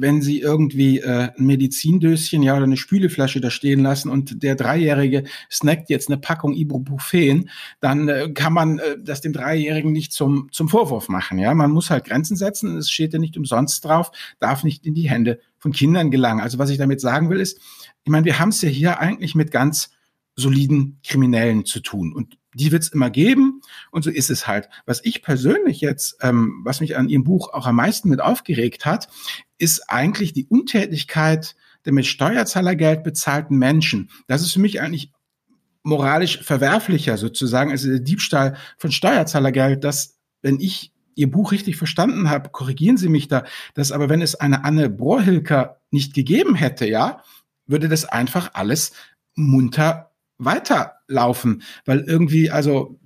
Speaker 3: wenn Sie irgendwie äh, ein Medizindöschen, ja, oder eine Spüleflasche da stehen lassen und der Dreijährige snackt jetzt eine Packung Ibuprofen, dann äh, kann man äh, das dem Dreijährigen nicht zum, zum Vorwurf machen, ja. Man muss halt Grenzen setzen, es steht ja nicht umsonst drauf, darf nicht in die Hände von Kindern gelangen. Also was ich damit sagen will, ist, ich meine, wir haben es ja hier eigentlich mit ganz soliden Kriminellen zu tun. Und die wird es immer geben und so ist es halt. Was ich persönlich jetzt, ähm, was mich an Ihrem Buch auch am meisten mit aufgeregt hat, ist eigentlich die Untätigkeit der mit Steuerzahlergeld bezahlten Menschen. Das ist für mich eigentlich moralisch verwerflicher sozusagen, also der Diebstahl von Steuerzahlergeld, dass wenn ich Ihr Buch richtig verstanden habe, korrigieren Sie mich da, dass aber wenn es eine Anne Brohilker nicht gegeben hätte, ja, würde das einfach alles munter weiterlaufen, weil irgendwie, also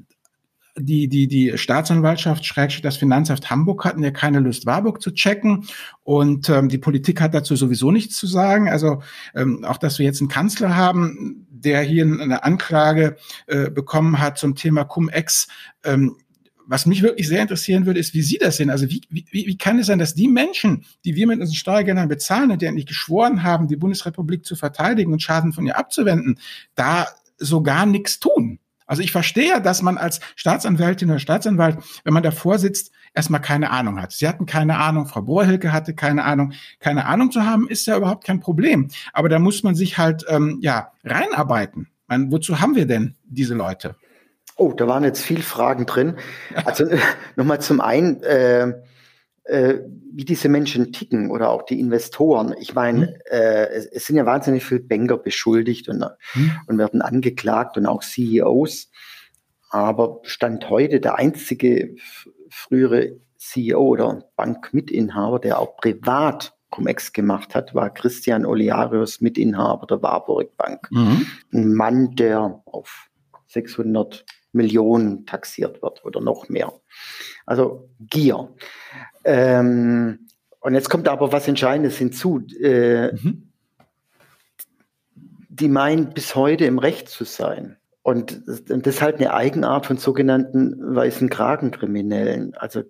Speaker 3: die, die, die Staatsanwaltschaft, Schrägstrich das Finanzamt Hamburg hatten ja keine Lust, Warburg zu checken. Und ähm, die Politik hat dazu sowieso nichts zu sagen. Also ähm, auch, dass wir jetzt einen Kanzler haben, der hier eine Anklage äh, bekommen hat zum Thema Cum-Ex. Ähm, was mich wirklich sehr interessieren würde, ist, wie Sie das sehen. Also wie, wie, wie kann es sein, dass die Menschen, die wir mit unseren Steuergeldern bezahlen und die eigentlich geschworen haben, die Bundesrepublik zu verteidigen und Schaden von ihr abzuwenden, da so gar nichts tun? Also ich verstehe, dass man als Staatsanwältin oder Staatsanwalt, wenn man davor sitzt, erstmal keine Ahnung hat. Sie hatten keine Ahnung, Frau Bohrhilke hatte keine Ahnung. Keine Ahnung zu haben, ist ja überhaupt kein Problem. Aber da muss man sich halt ähm, ja reinarbeiten. Man, wozu haben wir denn diese Leute?
Speaker 1: Oh, da waren jetzt viel Fragen drin. Also [LAUGHS] nochmal zum einen, äh, äh, wie diese Menschen ticken oder auch die Investoren. Ich meine, mhm. äh, es, es, sind ja wahnsinnig viele Banker beschuldigt und, mhm. und werden angeklagt und auch CEOs. Aber Stand heute der einzige frühere CEO oder Bankmitinhaber, der auch privat Cum-Ex gemacht hat, war Christian Oliarius, Mitinhaber der Warburg Bank. Mhm. Ein Mann, der auf 600 Millionen taxiert wird oder noch mehr. Also Gier. Ähm, und jetzt kommt aber was Entscheidendes hinzu. Äh, mhm. Die meinen bis heute im Recht zu sein. Und, und das ist halt eine Eigenart von sogenannten weißen Kragenkriminellen. Also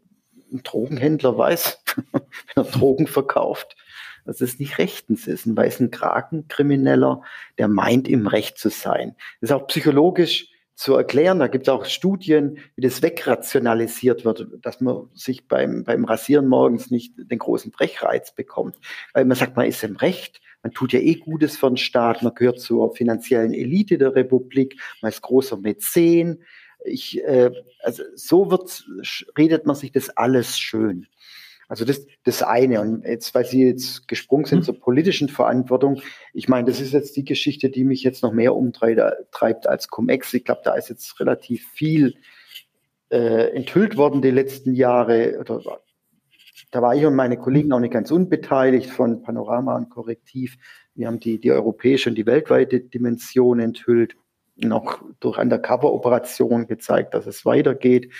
Speaker 1: ein Drogenhändler weiß, [LAUGHS] wenn er Drogen verkauft, dass es nicht rechtens ist. Ein weißen Kragenkrimineller, der meint im Recht zu sein. Das ist auch psychologisch zu erklären. Da gibt es auch Studien, wie das wegrationalisiert wird, dass man sich beim, beim Rasieren morgens nicht den großen Brechreiz bekommt. Weil man sagt, man ist im Recht, man tut ja eh Gutes für den Staat, man gehört zur finanziellen Elite der Republik, man ist großer Mäzen. Ich, äh, also so wird, redet man sich das alles schön. Also das, das eine. Und jetzt, weil Sie jetzt gesprungen sind mhm. zur politischen Verantwortung, ich meine, das ist jetzt die Geschichte, die mich jetzt noch mehr umtreibt als Cum-Ex. Ich glaube, da ist jetzt relativ viel äh, enthüllt worden die letzten Jahre. Oder, da war ich und meine Kollegen auch nicht ganz unbeteiligt von Panorama und Korrektiv. Wir haben die, die europäische und die weltweite Dimension enthüllt, noch durch Undercover-Operationen gezeigt, dass es weitergeht.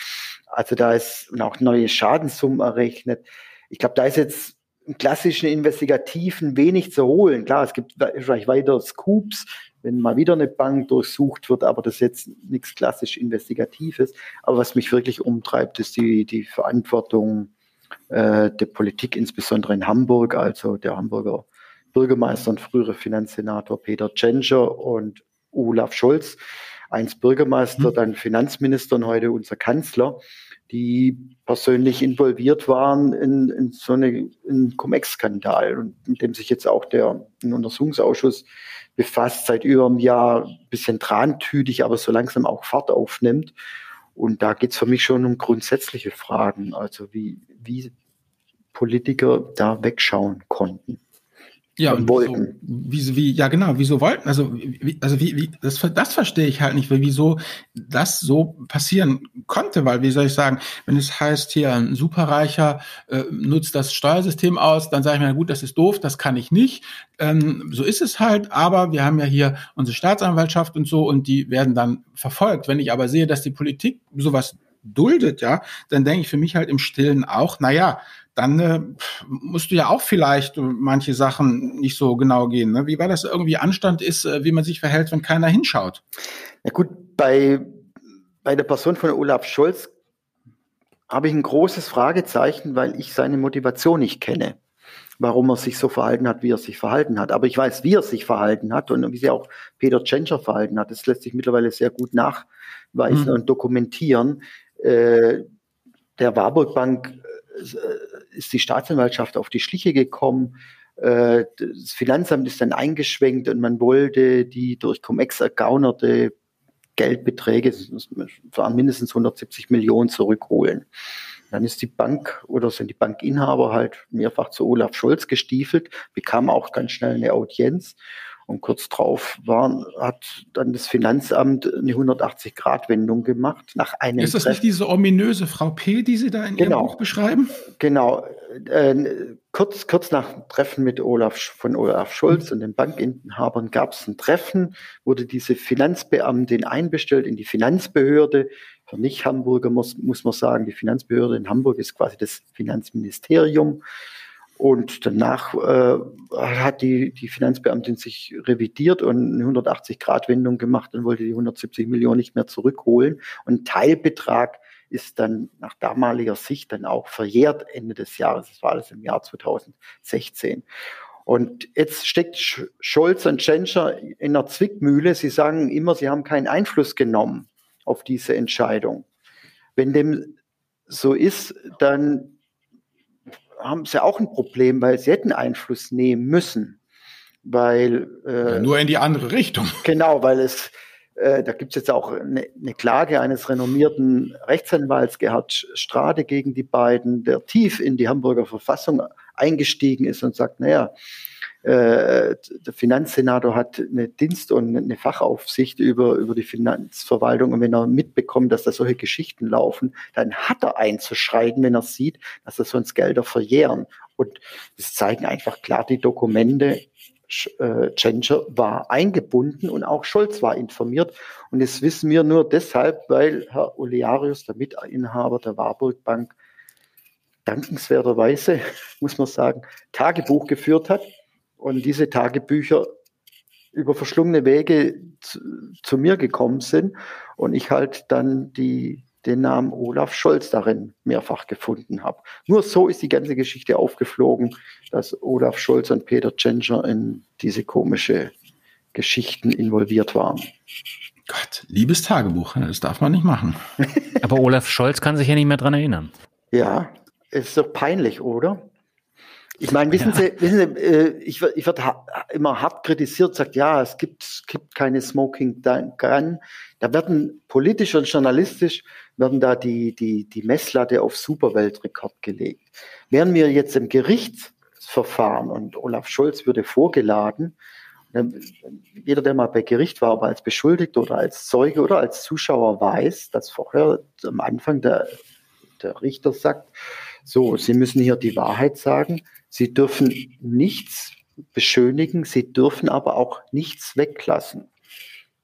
Speaker 1: Also da ist auch neue Schadenssummen errechnet. Ich glaube, da ist jetzt im klassischen Investigativen wenig zu holen. Klar, es gibt vielleicht weiter Scoops, wenn mal wieder eine Bank durchsucht wird, aber das ist jetzt nichts klassisch Investigatives. Aber was mich wirklich umtreibt, ist die, die Verantwortung äh, der Politik, insbesondere in Hamburg, also der Hamburger Bürgermeister und frühere Finanzsenator Peter Tschentscher und Olaf Scholz, einst Bürgermeister, mhm. dann Finanzminister und heute unser Kanzler, die persönlich involviert waren in, in so eine, einen Cum-Ex-Skandal und mit dem sich jetzt auch der Untersuchungsausschuss befasst, seit über einem Jahr ein bisschen trantütig, aber so langsam auch Fahrt aufnimmt. Und da geht es für mich schon um grundsätzliche Fragen, also wie, wie Politiker da wegschauen konnten.
Speaker 3: Ja, und wollten. Wieso, wie, ja genau, wieso wollten, also, wie, also wie, wie, das, das verstehe ich halt nicht, wieso das so passieren konnte, weil, wie soll ich sagen, wenn es heißt, hier ein Superreicher äh, nutzt das Steuersystem aus, dann sage ich mir, na gut, das ist doof, das kann ich nicht. Ähm, so ist es halt, aber wir haben ja hier unsere Staatsanwaltschaft und so und die werden dann verfolgt. Wenn ich aber sehe, dass die Politik sowas duldet, ja, dann denke ich für mich halt im Stillen auch, na ja, dann äh, musst du ja auch vielleicht manche Sachen nicht so genau gehen. Ne? Wie war das irgendwie Anstand ist, äh, wie man sich verhält, wenn keiner hinschaut?
Speaker 1: Ja gut, bei, bei der Person von Olaf Scholz habe ich ein großes Fragezeichen, weil ich seine Motivation nicht kenne, warum er sich so verhalten hat, wie er sich verhalten hat. Aber ich weiß, wie er sich verhalten hat und wie sich auch Peter Tschentscher verhalten hat. Das lässt sich mittlerweile sehr gut nachweisen mhm. und dokumentieren. Äh, der Warburg Bank äh, ist die Staatsanwaltschaft auf die Schliche gekommen. Äh, das Finanzamt ist dann eingeschwenkt und man wollte die durch Cum-Ex ergaunerte Geldbeträge, waren mindestens 170 Millionen, zurückholen. Dann ist die Bank oder sind die Bankinhaber halt mehrfach zu Olaf Scholz gestiefelt, bekam auch ganz schnell eine Audienz. Und kurz drauf war, hat dann das Finanzamt eine 180-Grad-Wendung gemacht. Nach einem
Speaker 3: ist das Treffen. nicht diese ominöse Frau P., die Sie da in genau. Ihrem Buch beschreiben?
Speaker 1: Genau. Äh, kurz, kurz nach dem Treffen mit Olaf, von Olaf Scholz und den Bankinhabern gab es ein Treffen, wurde diese Finanzbeamtin einbestellt in die Finanzbehörde. Für Nicht-Hamburger muss, muss man sagen, die Finanzbehörde in Hamburg ist quasi das Finanzministerium. Und danach äh, hat die, die Finanzbeamtin sich revidiert und eine 180-Grad-Wendung gemacht und wollte die 170 Millionen nicht mehr zurückholen. Und ein Teilbetrag ist dann nach damaliger Sicht dann auch verjährt Ende des Jahres. Das war alles im Jahr 2016. Und jetzt steckt Scholz und Tschentscher in einer Zwickmühle. Sie sagen immer, sie haben keinen Einfluss genommen auf diese Entscheidung. Wenn dem so ist, dann haben sie auch ein Problem, weil sie hätten Einfluss nehmen müssen. Weil
Speaker 3: äh, ja, nur in die andere Richtung. [LAUGHS]
Speaker 1: Genau, weil es äh, da gibt es jetzt auch eine, eine, Klage eines renommierten Rechtsanwalts Gerhard Strade gegen die beiden, der tief in die Hamburger Verfassung eingestiegen ist und sagt, naja, der Finanzsenator hat eine Dienst- und eine Fachaufsicht über, über die Finanzverwaltung. Und wenn er mitbekommt, dass da solche Geschichten laufen, dann hat er einzuschreiten, wenn er sieht, dass da sonst Gelder verjähren. Und das zeigen einfach klar die Dokumente. Äh, Tschentscher war eingebunden und auch Scholz war informiert. Und das wissen wir nur deshalb, weil Herr Olearius, der Mitinhaber der Warburg Bank, dankenswerterweise, [LAUGHS] muss man sagen, Tagebuch geführt hat und diese Tagebücher über verschlungene Wege zu, zu, mir gekommen sind und ich halt dann die, den Namen Olaf Scholz darin mehrfach gefunden habe. Nur so ist die ganze Geschichte aufgeflogen, dass Olaf Scholz und Peter Tschentscher in diese komische Geschichten involviert waren.
Speaker 3: Gott, liebes Tagebuch, das darf man nicht machen.
Speaker 2: Aber Olaf Scholz kann sich ja nicht mehr dran erinnern.
Speaker 1: Ja, ist doch peinlich, oder? Ich meine, wissen ja. Sie, wissen Sie äh, ich, ich werde ha immer hart kritisiert, sagt, ja, es gibt, gibt keine Smoking Gun. Da werden politisch und journalistisch werden da die, die, die Messlatte auf Superweltrekord gelegt. Wären wir jetzt im Gerichtsverfahren und Olaf Scholz würde vorgeladen, jeder, der mal bei Gericht war, aber als Beschuldigter oder als Zeuge oder als Zuschauer weiß, dass vorher am Anfang der, der Richter sagt, so, Sie müssen hier die Wahrheit sagen. Sie dürfen nichts beschönigen, Sie dürfen aber auch nichts weglassen.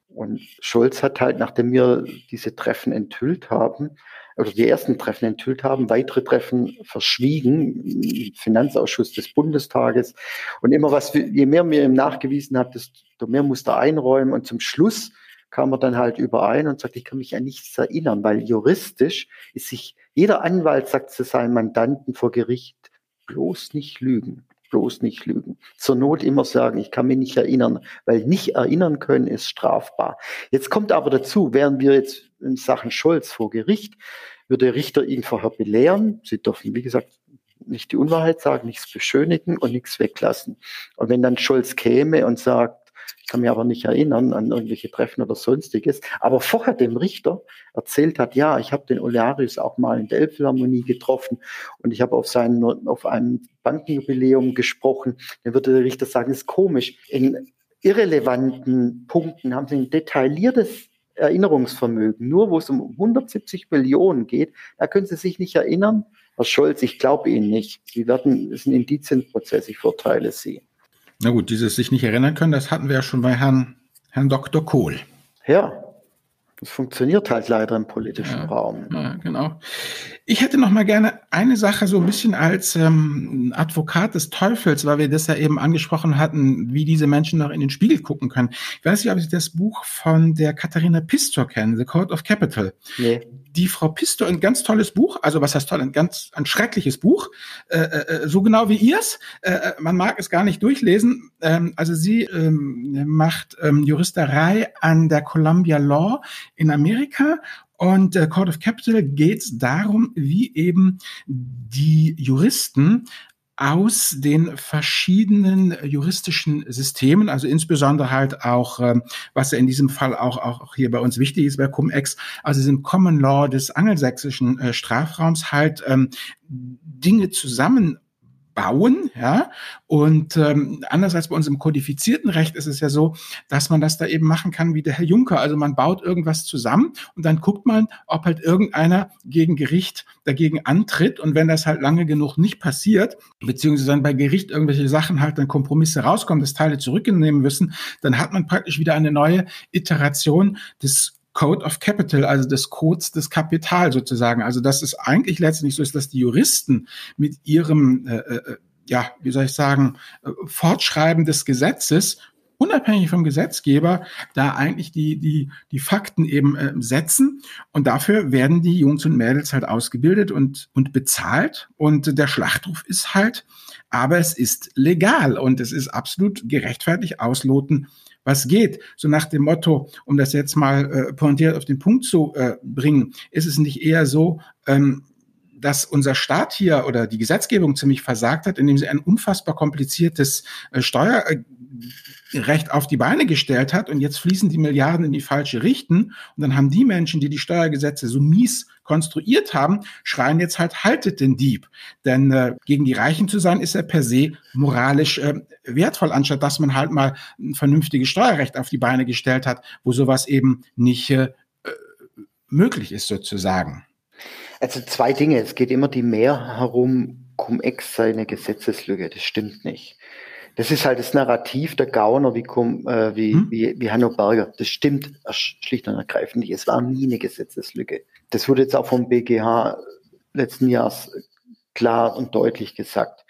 Speaker 1: Und Scholz hat halt, nachdem wir diese Treffen enthüllt haben, oder die ersten Treffen enthüllt haben, weitere Treffen verschwiegen, im Finanzausschuss des Bundestages. Und immer was, je mehr mir ihm nachgewiesen hat, desto mehr musste er einräumen. Und zum Schluss kam er dann halt überein und sagt, ich kann mich an nichts erinnern, weil juristisch ist sich, jeder Anwalt sagt zu seinem Mandanten vor Gericht, bloß nicht lügen, bloß nicht lügen. Zur Not immer sagen, ich kann mich nicht erinnern, weil nicht erinnern können ist strafbar. Jetzt kommt aber dazu, wären wir jetzt in Sachen Scholz vor Gericht, würde der Richter ihn vorher belehren. Sie dürfen, wie gesagt, nicht die Unwahrheit sagen, nichts beschönigen und nichts weglassen. Und wenn dann Scholz käme und sagt, kann mich aber nicht erinnern an irgendwelche Treffen oder sonstiges, aber vorher dem Richter erzählt hat, ja, ich habe den Olearius auch mal in der Elbphilharmonie getroffen und ich habe auf, auf einem Bankenjubiläum gesprochen, dann würde der Richter sagen, ist komisch. In irrelevanten Punkten haben sie ein detailliertes Erinnerungsvermögen. Nur wo es um 170 Millionen geht, da können Sie sich nicht erinnern. Herr Scholz, ich glaube Ihnen nicht. Sie werden, es ist ein Indizienprozess, ich verteile Sie.
Speaker 3: Na gut, dieses sich nicht erinnern können, das hatten wir ja schon bei Herrn, Herrn Dr. Kohl.
Speaker 1: Ja, das funktioniert halt leider im politischen ja, Raum.
Speaker 3: Ja, genau. Ich hätte noch mal gerne eine Sache so ein bisschen als ähm, Advokat des Teufels, weil wir das ja eben angesprochen hatten, wie diese Menschen noch in den Spiegel gucken können. Ich weiß nicht, ob Sie das Buch von der Katharina Pistor kennen, The Code of Capital. Nee. Die Frau Pistor, ein ganz tolles Buch, also was heißt toll, ein ganz ein schreckliches Buch, äh, äh, so genau wie ihrs. Äh, äh, man mag es gar nicht durchlesen. Ähm, also sie ähm, macht ähm, Juristerei an der Columbia Law in Amerika und äh, Court of Capital geht es darum, wie eben die Juristen aus den verschiedenen juristischen Systemen, also insbesondere halt auch, ähm, was ja in diesem Fall auch, auch hier bei uns wichtig ist bei Cum-Ex, also diesem Common Law des angelsächsischen äh, Strafraums halt ähm, Dinge zusammen bauen, ja. Und ähm, anders als bei uns im kodifizierten Recht ist es ja so, dass man das da eben machen kann wie der Herr Juncker. Also man baut irgendwas zusammen und dann guckt man, ob halt irgendeiner gegen Gericht dagegen antritt. Und wenn das halt lange genug nicht passiert, beziehungsweise dann bei Gericht irgendwelche Sachen halt dann Kompromisse rauskommen, dass Teile zurücknehmen müssen, dann hat man praktisch wieder eine neue Iteration des Code of Capital, also des Codes des Kapital sozusagen. Also dass es eigentlich letztendlich so ist, dass die Juristen mit ihrem, äh, äh, ja, wie soll ich sagen, äh, Fortschreiben des Gesetzes unabhängig vom Gesetzgeber da eigentlich die, die, die Fakten eben äh, setzen. Und dafür werden die Jungs und Mädels halt ausgebildet und, und bezahlt. Und der Schlachtruf ist halt, aber es ist legal und es ist absolut gerechtfertigt ausloten, was geht. So nach dem Motto, um das jetzt mal äh, pointiert auf den Punkt zu äh, bringen, ist es nicht eher so, ähm, dass unser Staat hier oder die Gesetzgebung ziemlich versagt hat, indem sie ein unfassbar kompliziertes äh, Steuerrecht auf die Beine gestellt hat und jetzt fließen die Milliarden in die falsche Richtung und dann haben die Menschen, die die Steuergesetze so mies konstruiert haben, schreien jetzt halt, haltet den Dieb. Denn äh, gegen die Reichen zu sein, ist ja per se moralisch äh, wertvoll, anstatt dass man halt mal ein vernünftiges Steuerrecht auf die Beine gestellt hat, wo sowas eben nicht äh, möglich ist sozusagen.
Speaker 1: Also zwei Dinge. Es geht immer die Mehr herum, Cum-Ex sei eine Gesetzeslücke. Das stimmt nicht. Das ist halt das Narrativ der Gauner wie, äh, wie, hm? wie, wie Hanno Berger. Das stimmt schlicht und ergreifend nicht. Es war nie eine Gesetzeslücke. Das wurde jetzt auch vom BGH letzten Jahres klar und deutlich gesagt.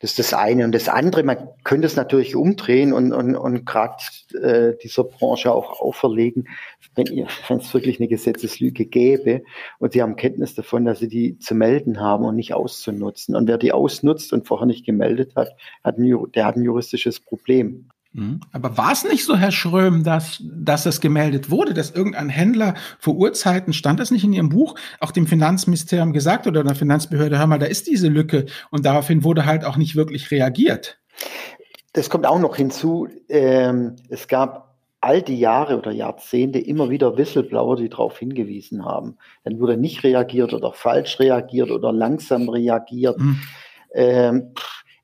Speaker 1: Das ist das eine. Und das andere, man könnte es natürlich umdrehen und, und, und gerade äh, dieser Branche auch auferlegen, wenn, ihr, wenn es wirklich eine Gesetzeslüge gäbe und sie haben Kenntnis davon, dass sie die zu melden haben und nicht auszunutzen. Und wer die ausnutzt und vorher nicht gemeldet hat, hat ein, der hat ein juristisches Problem.
Speaker 3: Mhm. Aber war es nicht so, Herr Schröm, dass, dass es gemeldet wurde, dass irgendein Händler vor Urzeiten, stand das nicht in Ihrem Buch, auch dem Finanzministerium gesagt oder der Finanzbehörde, hör mal, da ist diese Lücke und daraufhin wurde halt auch nicht wirklich reagiert?
Speaker 1: Das kommt auch noch hinzu. Ähm, es gab all die Jahre oder Jahrzehnte immer wieder Whistleblower, die darauf hingewiesen haben. Dann wurde nicht reagiert oder falsch reagiert oder langsam reagiert. Mhm. Ähm,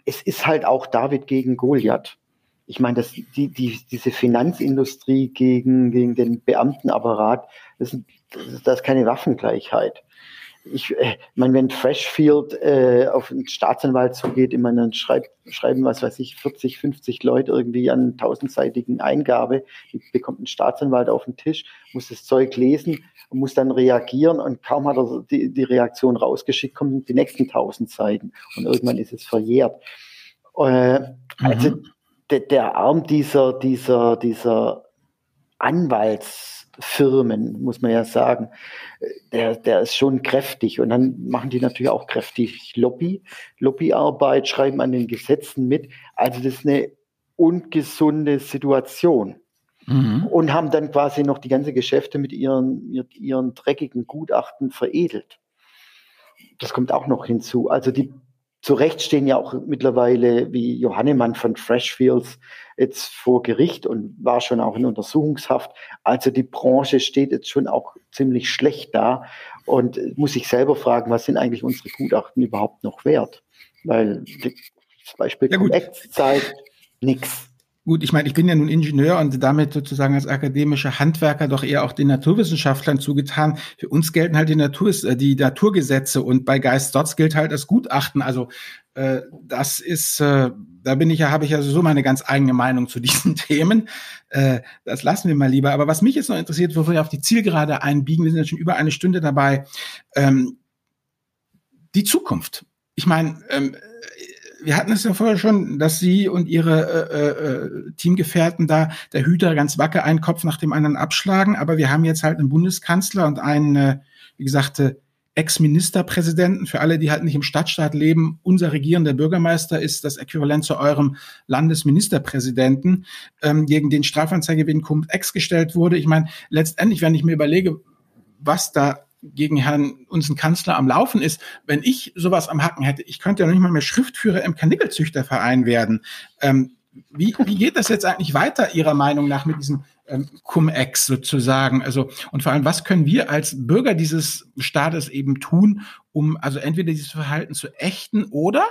Speaker 1: es ist halt auch David gegen Goliath ich meine, dass die, die, diese Finanzindustrie gegen, gegen den Beamtenapparat, das, ist, das ist keine Waffengleichheit. Ich äh, meine, wenn Freshfield äh, auf einen Staatsanwalt zugeht, immer dann schreibt, schreiben, was weiß ich, 40, 50 Leute irgendwie an tausendseitigen Eingabe, die bekommt ein Staatsanwalt auf den Tisch, muss das Zeug lesen und muss dann reagieren und kaum hat er die, die Reaktion rausgeschickt, kommen die nächsten tausend Seiten und irgendwann ist es verjährt. Äh, also mhm der, der Arm dieser, dieser, dieser Anwaltsfirmen, muss man ja sagen, der, der ist schon kräftig. Und dann machen die natürlich auch kräftig Lobby, Lobbyarbeit, schreiben an den Gesetzen mit. Also das ist eine ungesunde Situation. Mhm. Und haben dann quasi noch die ganze Geschäfte mit ihren, mit ihren dreckigen Gutachten veredelt. Das kommt auch noch hinzu. Also die zu Recht stehen ja auch mittlerweile wie Johannemann von Freshfields jetzt vor Gericht und war schon auch in Untersuchungshaft. Also die Branche steht jetzt schon auch ziemlich schlecht da und muss sich selber fragen, was sind eigentlich unsere Gutachten überhaupt noch wert? Weil das Beispiel ja, zeigt nichts.
Speaker 3: Gut, ich meine, ich bin ja nun Ingenieur und damit sozusagen als akademischer Handwerker doch eher auch den Naturwissenschaftlern zugetan. Für uns gelten halt die, Natur, äh, die Naturgesetze und bei Geist Dotz gilt halt das Gutachten. Also äh, das ist, äh, da bin ich ja, habe ich ja so meine ganz eigene Meinung zu [LAUGHS] diesen Themen. Äh, das lassen wir mal lieber. Aber was mich jetzt noch interessiert, bevor wir auf die Zielgerade einbiegen, wir sind jetzt schon über eine Stunde dabei, ähm, die Zukunft. Ich meine, ähm, wir hatten es ja vorher schon, dass Sie und Ihre äh, äh, Teamgefährten da der Hüter ganz wacker einen Kopf nach dem anderen abschlagen. Aber wir haben jetzt halt einen Bundeskanzler und einen, äh, wie gesagt, äh, Ex-Ministerpräsidenten. Für alle, die halt nicht im Stadtstaat leben, unser regierender Bürgermeister ist das Äquivalent zu eurem Landesministerpräsidenten, ähm, gegen den Strafanzeige wegen Cum-Ex gestellt wurde. Ich meine, letztendlich, wenn ich mir überlege, was da gegen Herrn, unseren Kanzler am Laufen ist. Wenn ich sowas am Hacken hätte, ich könnte ja noch nicht mal mehr Schriftführer im Kanickelzüchterverein werden. Ähm, wie, wie geht das jetzt eigentlich weiter Ihrer Meinung nach mit diesem ähm, Cum-Ex sozusagen? Also, und vor allem, was können wir als Bürger dieses Staates eben tun, um also entweder dieses Verhalten zu ächten oder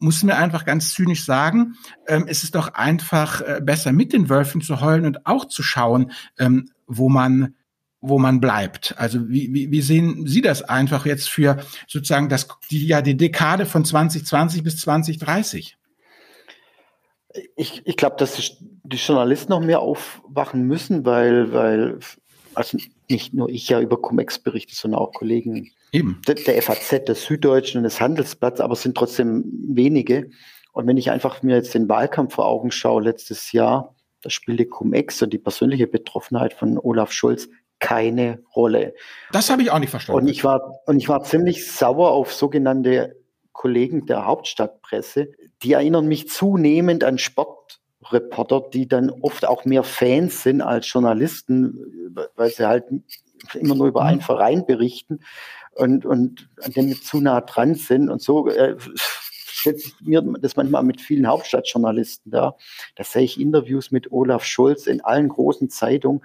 Speaker 3: muss mir einfach ganz zynisch sagen, ähm, es ist doch einfach äh, besser mit den Wölfen zu heulen und auch zu schauen, ähm, wo man wo man bleibt. Also wie, wie, wie sehen Sie das einfach jetzt für sozusagen das die ja die Dekade von 2020 bis 2030?
Speaker 1: Ich, ich glaube, dass die Journalisten noch mehr aufwachen müssen, weil, weil also nicht nur ich ja über Cum-Ex berichte, sondern auch Kollegen Eben. Der, der FAZ, des Süddeutschen und des Handelsblatts, aber es sind trotzdem wenige. Und wenn ich einfach mir jetzt den Wahlkampf vor Augen schaue, letztes Jahr, da spielte Cum-Ex und die persönliche Betroffenheit von Olaf Scholz keine Rolle.
Speaker 3: Das habe ich auch nicht verstanden.
Speaker 1: Und ich war, und ich war ziemlich sauer auf sogenannte Kollegen der Hauptstadtpresse. Die erinnern mich zunehmend an Sportreporter, die dann oft auch mehr Fans sind als Journalisten, weil sie halt immer nur über einen mhm. Verein berichten und, und an dem wir zu nah dran sind. Und so äh, stellt sich mir das manchmal mit vielen Hauptstadtjournalisten da. Da sehe ich Interviews mit Olaf Scholz in allen großen Zeitungen.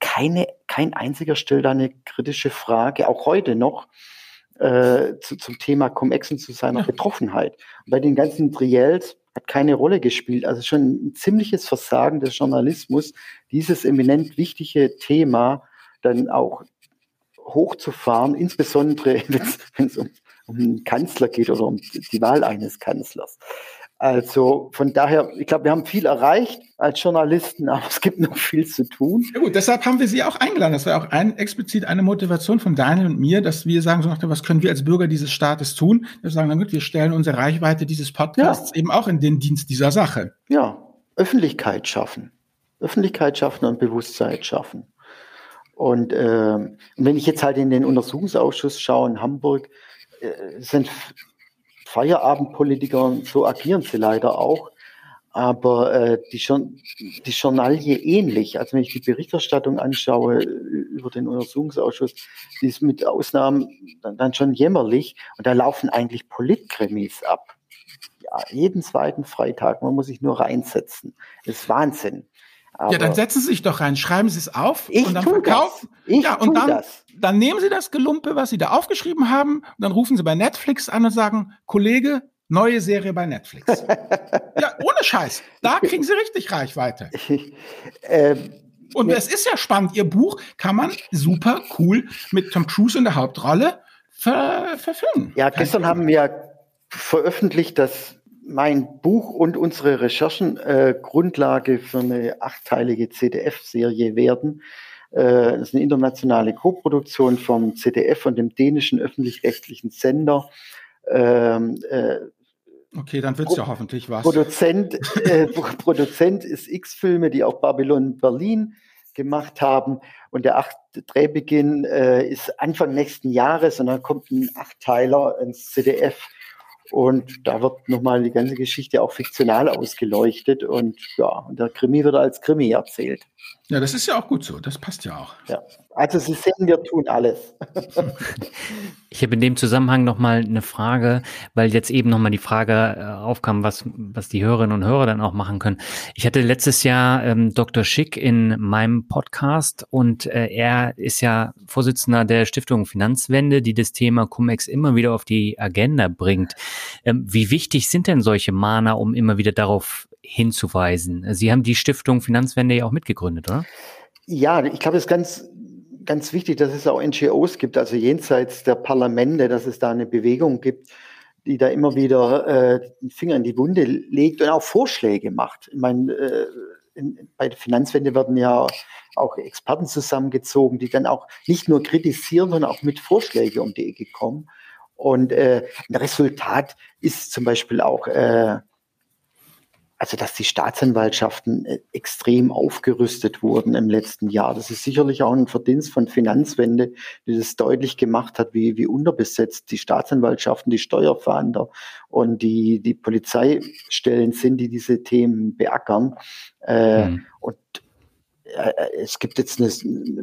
Speaker 1: Keine, kein einziger stellt da eine kritische Frage, auch heute noch. Äh, zu, zum Thema Cum-Ex und zu seiner ja. Betroffenheit. Und bei den ganzen Triels hat keine Rolle gespielt. Also schon ein ziemliches Versagen des Journalismus, dieses eminent wichtige Thema dann auch hochzufahren, insbesondere [LAUGHS] wenn es um, um einen Kanzler geht oder um die Wahl eines Kanzlers. Also von daher, ich glaube, wir haben viel erreicht als Journalisten, aber es gibt noch viel zu tun.
Speaker 3: Ja gut, deshalb haben wir Sie auch eingeladen. Das war auch ein, explizit eine Motivation von Daniel und mir, dass wir sagen, so nach dem, was können wir als Bürger dieses Staates tun? Wir sagen, na gut, wir stellen unsere Reichweite dieses Podcasts ja. eben auch in den Dienst dieser Sache.
Speaker 1: Ja, Öffentlichkeit schaffen. Öffentlichkeit schaffen und Bewusstsein schaffen. Und äh, wenn ich jetzt halt in den Untersuchungsausschuss schaue in Hamburg, äh, sind Feierabendpolitiker, so agieren sie leider auch, aber äh, die, die Journalie ähnlich. Also wenn ich die Berichterstattung anschaue über den Untersuchungsausschuss, die ist mit Ausnahmen dann, dann schon jämmerlich und da laufen eigentlich Politkrimis ab. Ja, jeden zweiten Freitag, man muss sich nur reinsetzen. Das ist Wahnsinn.
Speaker 3: Aber ja, dann setzen Sie sich doch rein, schreiben Sie es auf
Speaker 1: ich
Speaker 3: und dann
Speaker 1: verkaufen. Ich
Speaker 3: ja, und dann, das. dann nehmen Sie das Gelumpe, was Sie da aufgeschrieben haben, und dann rufen Sie bei Netflix an und sagen, Kollege, neue Serie bei Netflix. [LAUGHS] ja, ohne Scheiß. Da kriegen Sie richtig Reichweite. [LAUGHS] ähm, und es ist ja spannend. Ihr Buch kann man super cool mit Tom Cruise in der Hauptrolle ver verfilmen.
Speaker 1: Ja, gestern haben wir veröffentlicht, dass mein Buch und unsere Recherchen äh, Grundlage für eine achteilige CDF-Serie werden. Äh, das ist eine internationale Koproduktion vom ZDF und dem dänischen öffentlich-rechtlichen Sender. Ähm,
Speaker 3: äh, okay, dann wird es ja hoffentlich was.
Speaker 1: Produzent, äh, [LAUGHS] Produzent ist X-Filme, die auch Babylon Berlin gemacht haben. Und der acht Drehbeginn äh, ist Anfang nächsten Jahres und dann kommt ein Achtteiler ins ZDF und da wird nochmal die ganze Geschichte auch fiktional ausgeleuchtet und ja, und der Krimi wird als Krimi erzählt.
Speaker 3: Ja, das ist ja auch gut so. Das passt ja auch.
Speaker 1: Ja. Also Sie sehen, wir tun alles. [LAUGHS]
Speaker 2: ich habe in dem Zusammenhang nochmal eine Frage, weil jetzt eben nochmal die Frage äh, aufkam, was, was die Hörerinnen und Hörer dann auch machen können. Ich hatte letztes Jahr ähm, Dr. Schick in meinem Podcast und äh, er ist ja Vorsitzender der Stiftung Finanzwende, die das Thema Cum-Ex immer wieder auf die Agenda bringt. Ähm, wie wichtig sind denn solche Mahner, um immer wieder darauf hinzuweisen. Sie haben die Stiftung Finanzwende ja auch mitgegründet, oder?
Speaker 1: Ja, ich glaube, es ist ganz, ganz wichtig, dass es auch NGOs gibt, also jenseits der Parlamente, dass es da eine Bewegung gibt, die da immer wieder äh, den Finger in die Wunde legt und auch Vorschläge macht. Ich meine, äh, in, bei der Finanzwende werden ja auch Experten zusammengezogen, die dann auch nicht nur kritisieren, sondern auch mit Vorschlägen um die Ecke kommen. Und äh, ein Resultat ist zum Beispiel auch äh, also dass die Staatsanwaltschaften äh, extrem aufgerüstet wurden im letzten Jahr. Das ist sicherlich auch ein Verdienst von Finanzwende, die das deutlich gemacht hat, wie, wie unterbesetzt die Staatsanwaltschaften, die Steuerfahnder und die, die Polizeistellen sind, die diese Themen beackern. Äh, mhm. Und äh, es gibt jetzt eine,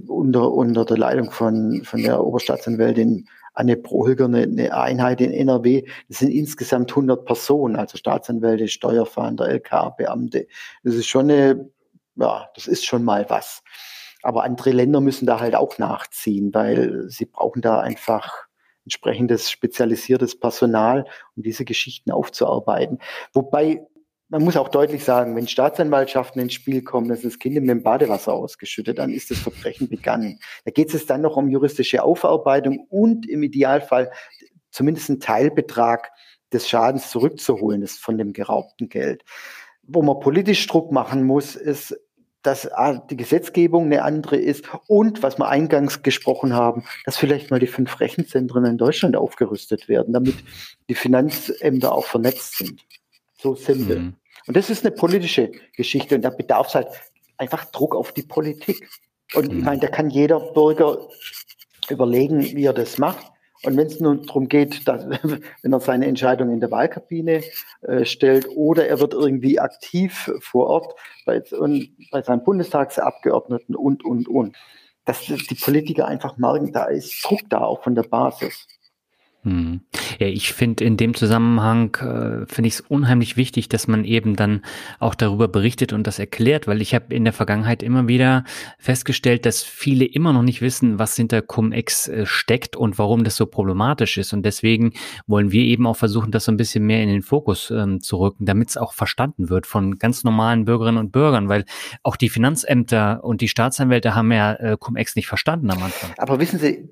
Speaker 1: unter, unter der Leitung von, von der Oberstaatsanwältin Anne Prohilger eine, eine Einheit in NRW. Das sind insgesamt 100 Personen, also Staatsanwälte, Steuerfahnder, LK-Beamte. Das ist schon eine, ja, das ist schon mal was. Aber andere Länder müssen da halt auch nachziehen, weil sie brauchen da einfach entsprechendes spezialisiertes Personal, um diese Geschichten aufzuarbeiten. Wobei man muss auch deutlich sagen, wenn Staatsanwaltschaften ins Spiel kommen, dass das Kind mit dem Badewasser ausgeschüttet, dann ist das Verbrechen begangen. Da geht es dann noch um juristische Aufarbeitung und im Idealfall zumindest einen Teilbetrag des Schadens zurückzuholen, das von dem geraubten Geld. Wo man politisch Druck machen muss, ist, dass die Gesetzgebung eine andere ist und, was wir eingangs gesprochen haben, dass vielleicht mal die fünf Rechenzentren in Deutschland aufgerüstet werden, damit die Finanzämter auch vernetzt sind. So simpel. Mhm. Und das ist eine politische Geschichte und da bedarf es halt einfach Druck auf die Politik. Und mhm. ich meine, da kann jeder Bürger überlegen, wie er das macht. Und wenn es nun darum geht, dass, [LAUGHS] wenn er seine Entscheidung in der Wahlkabine äh, stellt oder er wird irgendwie aktiv vor Ort bei, und, bei seinen Bundestagsabgeordneten und, und, und, dass die Politiker einfach merken, da ist Druck da auch von der Basis.
Speaker 2: Hm. Ja, ich finde in dem Zusammenhang äh, finde ich es unheimlich wichtig, dass man eben dann auch darüber berichtet und das erklärt, weil ich habe in der Vergangenheit immer wieder festgestellt, dass viele immer noch nicht wissen, was hinter Cum-Ex äh, steckt und warum das so problematisch ist. Und deswegen wollen wir eben auch versuchen, das so ein bisschen mehr in den Fokus ähm, zu rücken, damit es auch verstanden wird von ganz normalen Bürgerinnen und Bürgern, weil auch die Finanzämter und die Staatsanwälte haben ja äh, Cum-Ex nicht verstanden am Anfang.
Speaker 1: Aber wissen Sie,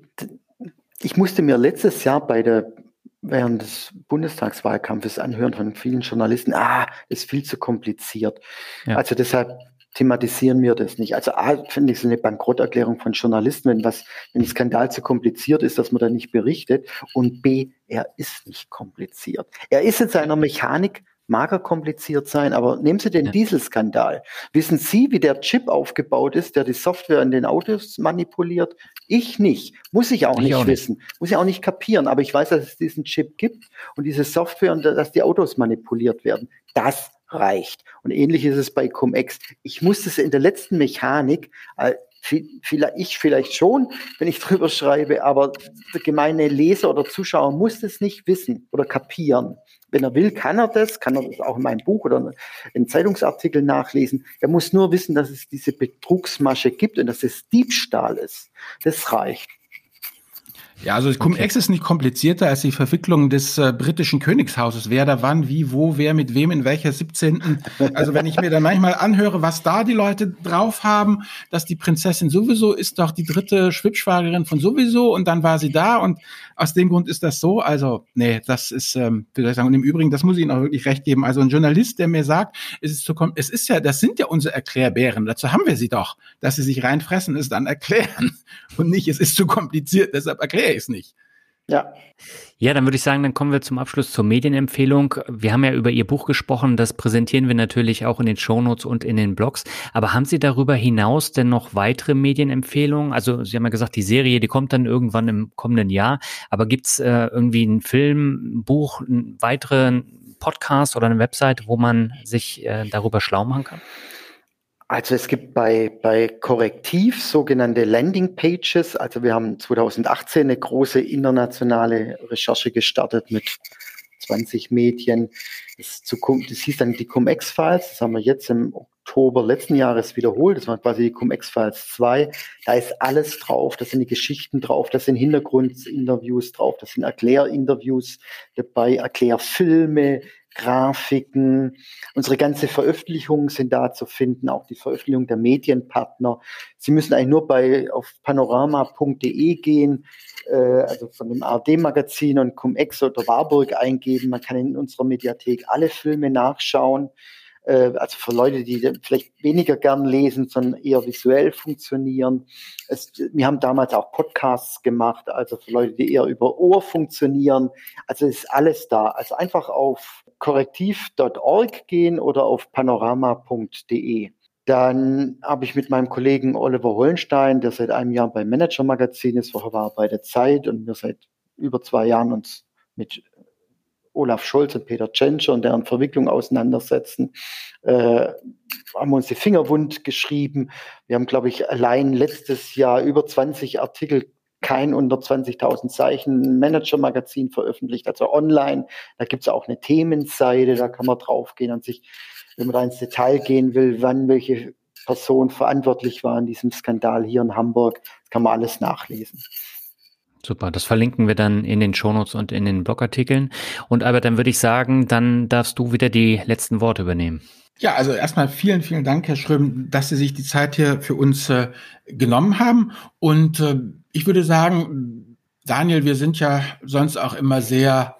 Speaker 1: ich musste mir letztes Jahr bei der während des Bundestagswahlkampfes anhören von vielen Journalisten, ah, ist viel zu kompliziert. Ja. Also deshalb thematisieren wir das nicht. Also A, finde ich es eine Bankrotterklärung von Journalisten, wenn was, wenn ein Skandal zu kompliziert ist, dass man da nicht berichtet. Und B, er ist nicht kompliziert. Er ist in seiner Mechanik mag er kompliziert sein, aber nehmen Sie den ja. Dieselskandal. Wissen Sie, wie der Chip aufgebaut ist, der die Software in den Autos manipuliert? Ich nicht. Muss ich auch ich nicht auch wissen. Nicht. Muss ich auch nicht kapieren. Aber ich weiß, dass es diesen Chip gibt und diese Software und dass die Autos manipuliert werden. Das reicht. Und ähnlich ist es bei Cum-Ex. Ich muss es in der letzten Mechanik äh, vielleicht, ich vielleicht schon, wenn ich [LAUGHS] drüber schreibe, aber der gemeine Leser oder Zuschauer muss es nicht wissen oder kapieren. Wenn er will, kann er das, kann er das auch in meinem Buch oder in Zeitungsartikel nachlesen. Er muss nur wissen, dass es diese Betrugsmasche gibt und dass es Diebstahl ist. Das reicht.
Speaker 3: Ja, also Cum-Ex okay. ist nicht komplizierter als die Verwicklung des äh, britischen Königshauses. Wer da wann, wie, wo, wer mit wem, in welcher 17. Also wenn ich mir dann manchmal anhöre, was da die Leute drauf haben, dass die Prinzessin sowieso ist doch die dritte Schwibschwagerin von sowieso und dann war sie da und aus dem Grund ist das so. Also, nee, das ist, ähm, wie soll ich sagen, und im Übrigen, das muss ich Ihnen auch wirklich recht geben. Also ein Journalist, der mir sagt, es ist zu kommen, es ist ja, das sind ja unsere Erklärbären. Dazu haben wir sie doch, dass sie sich reinfressen, es dann erklären und nicht, es ist zu kompliziert, deshalb erkläre ich es nicht.
Speaker 2: Ja. Ja, dann würde ich sagen, dann kommen wir zum Abschluss zur Medienempfehlung. Wir haben ja über Ihr Buch gesprochen, das präsentieren wir natürlich auch in den Shownotes und in den Blogs. Aber haben Sie darüber hinaus denn noch weitere Medienempfehlungen? Also Sie haben ja gesagt, die Serie, die kommt dann irgendwann im kommenden Jahr. Aber gibt's äh, irgendwie einen Film, ein Buch, einen weiteren Podcast oder eine Website, wo man sich äh, darüber schlau machen kann?
Speaker 1: Also es gibt bei, bei Korrektiv sogenannte Landing Pages. Also wir haben 2018 eine große internationale Recherche gestartet mit 20 Medien. Das, das hieß dann die Cum-Ex-Files. Das haben wir jetzt im Oktober letzten Jahres wiederholt. Das war quasi Cum-Ex-Files 2. Da ist alles drauf. Da sind die Geschichten drauf. Da sind Hintergrundinterviews drauf. Da sind Erklärinterviews dabei, Erklärfilme, Grafiken. Unsere ganze Veröffentlichungen sind da zu finden, auch die Veröffentlichung der Medienpartner. Sie müssen eigentlich nur bei auf panorama.de gehen, äh, also von dem ARD-Magazin und Cum-Ex oder Warburg eingeben. Man kann in unserer Mediathek alle Filme nachschauen. Äh, also für Leute, die vielleicht weniger gern lesen, sondern eher visuell funktionieren. Es, wir haben damals auch Podcasts gemacht, also für Leute, die eher über Ohr funktionieren. Also ist alles da. Also einfach auf korrektiv.org gehen oder auf panorama.de. Dann habe ich mit meinem Kollegen Oliver Hollenstein, der seit einem Jahr beim Manager Magazin ist, vorher war er bei der Zeit und wir seit über zwei Jahren uns mit Olaf Scholz und Peter Tschentscher und deren Verwicklung auseinandersetzen, äh, haben uns die Finger wund geschrieben. Wir haben, glaube ich, allein letztes Jahr über 20 Artikel kein unter 20.000 Zeichen Manager-Magazin veröffentlicht, also online. Da gibt es auch eine Themenseite, da kann man draufgehen und sich, wenn man da ins Detail gehen will, wann welche Person verantwortlich war in diesem Skandal hier in Hamburg, das kann man alles nachlesen.
Speaker 2: Super, das verlinken wir dann in den Shownotes und in den Blogartikeln. Und Albert, dann würde ich sagen, dann darfst du wieder die letzten Worte übernehmen.
Speaker 3: Ja, also erstmal vielen, vielen Dank, Herr Schröm, dass Sie sich die Zeit hier für uns äh, genommen haben. Und äh, ich würde sagen, Daniel, wir sind ja sonst auch immer sehr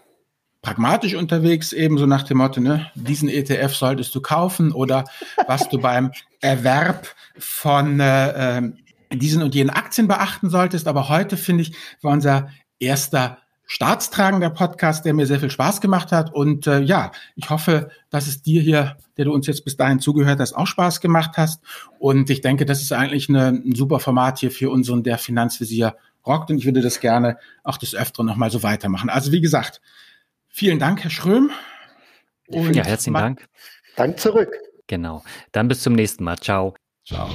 Speaker 3: pragmatisch unterwegs, eben so nach dem Motto, ne, diesen ETF solltest du kaufen oder was du beim [LAUGHS] Erwerb von äh, ähm, diesen und jenen Aktien beachten solltest. Aber heute, finde ich, war unser erster staatstragender Podcast, der mir sehr viel Spaß gemacht hat. Und äh, ja, ich hoffe, dass es dir hier, der du uns jetzt bis dahin zugehört hast, auch Spaß gemacht hast. Und ich denke, das ist eigentlich eine, ein super Format hier für unseren Der Finanzvisier rockt. Und ich würde das gerne auch des Öfteren nochmal so weitermachen. Also wie gesagt, vielen Dank, Herr Schröm.
Speaker 2: Und ja, herzlichen Dank.
Speaker 1: Dank zurück.
Speaker 2: Genau. Dann bis zum nächsten Mal. Ciao.
Speaker 3: Ciao.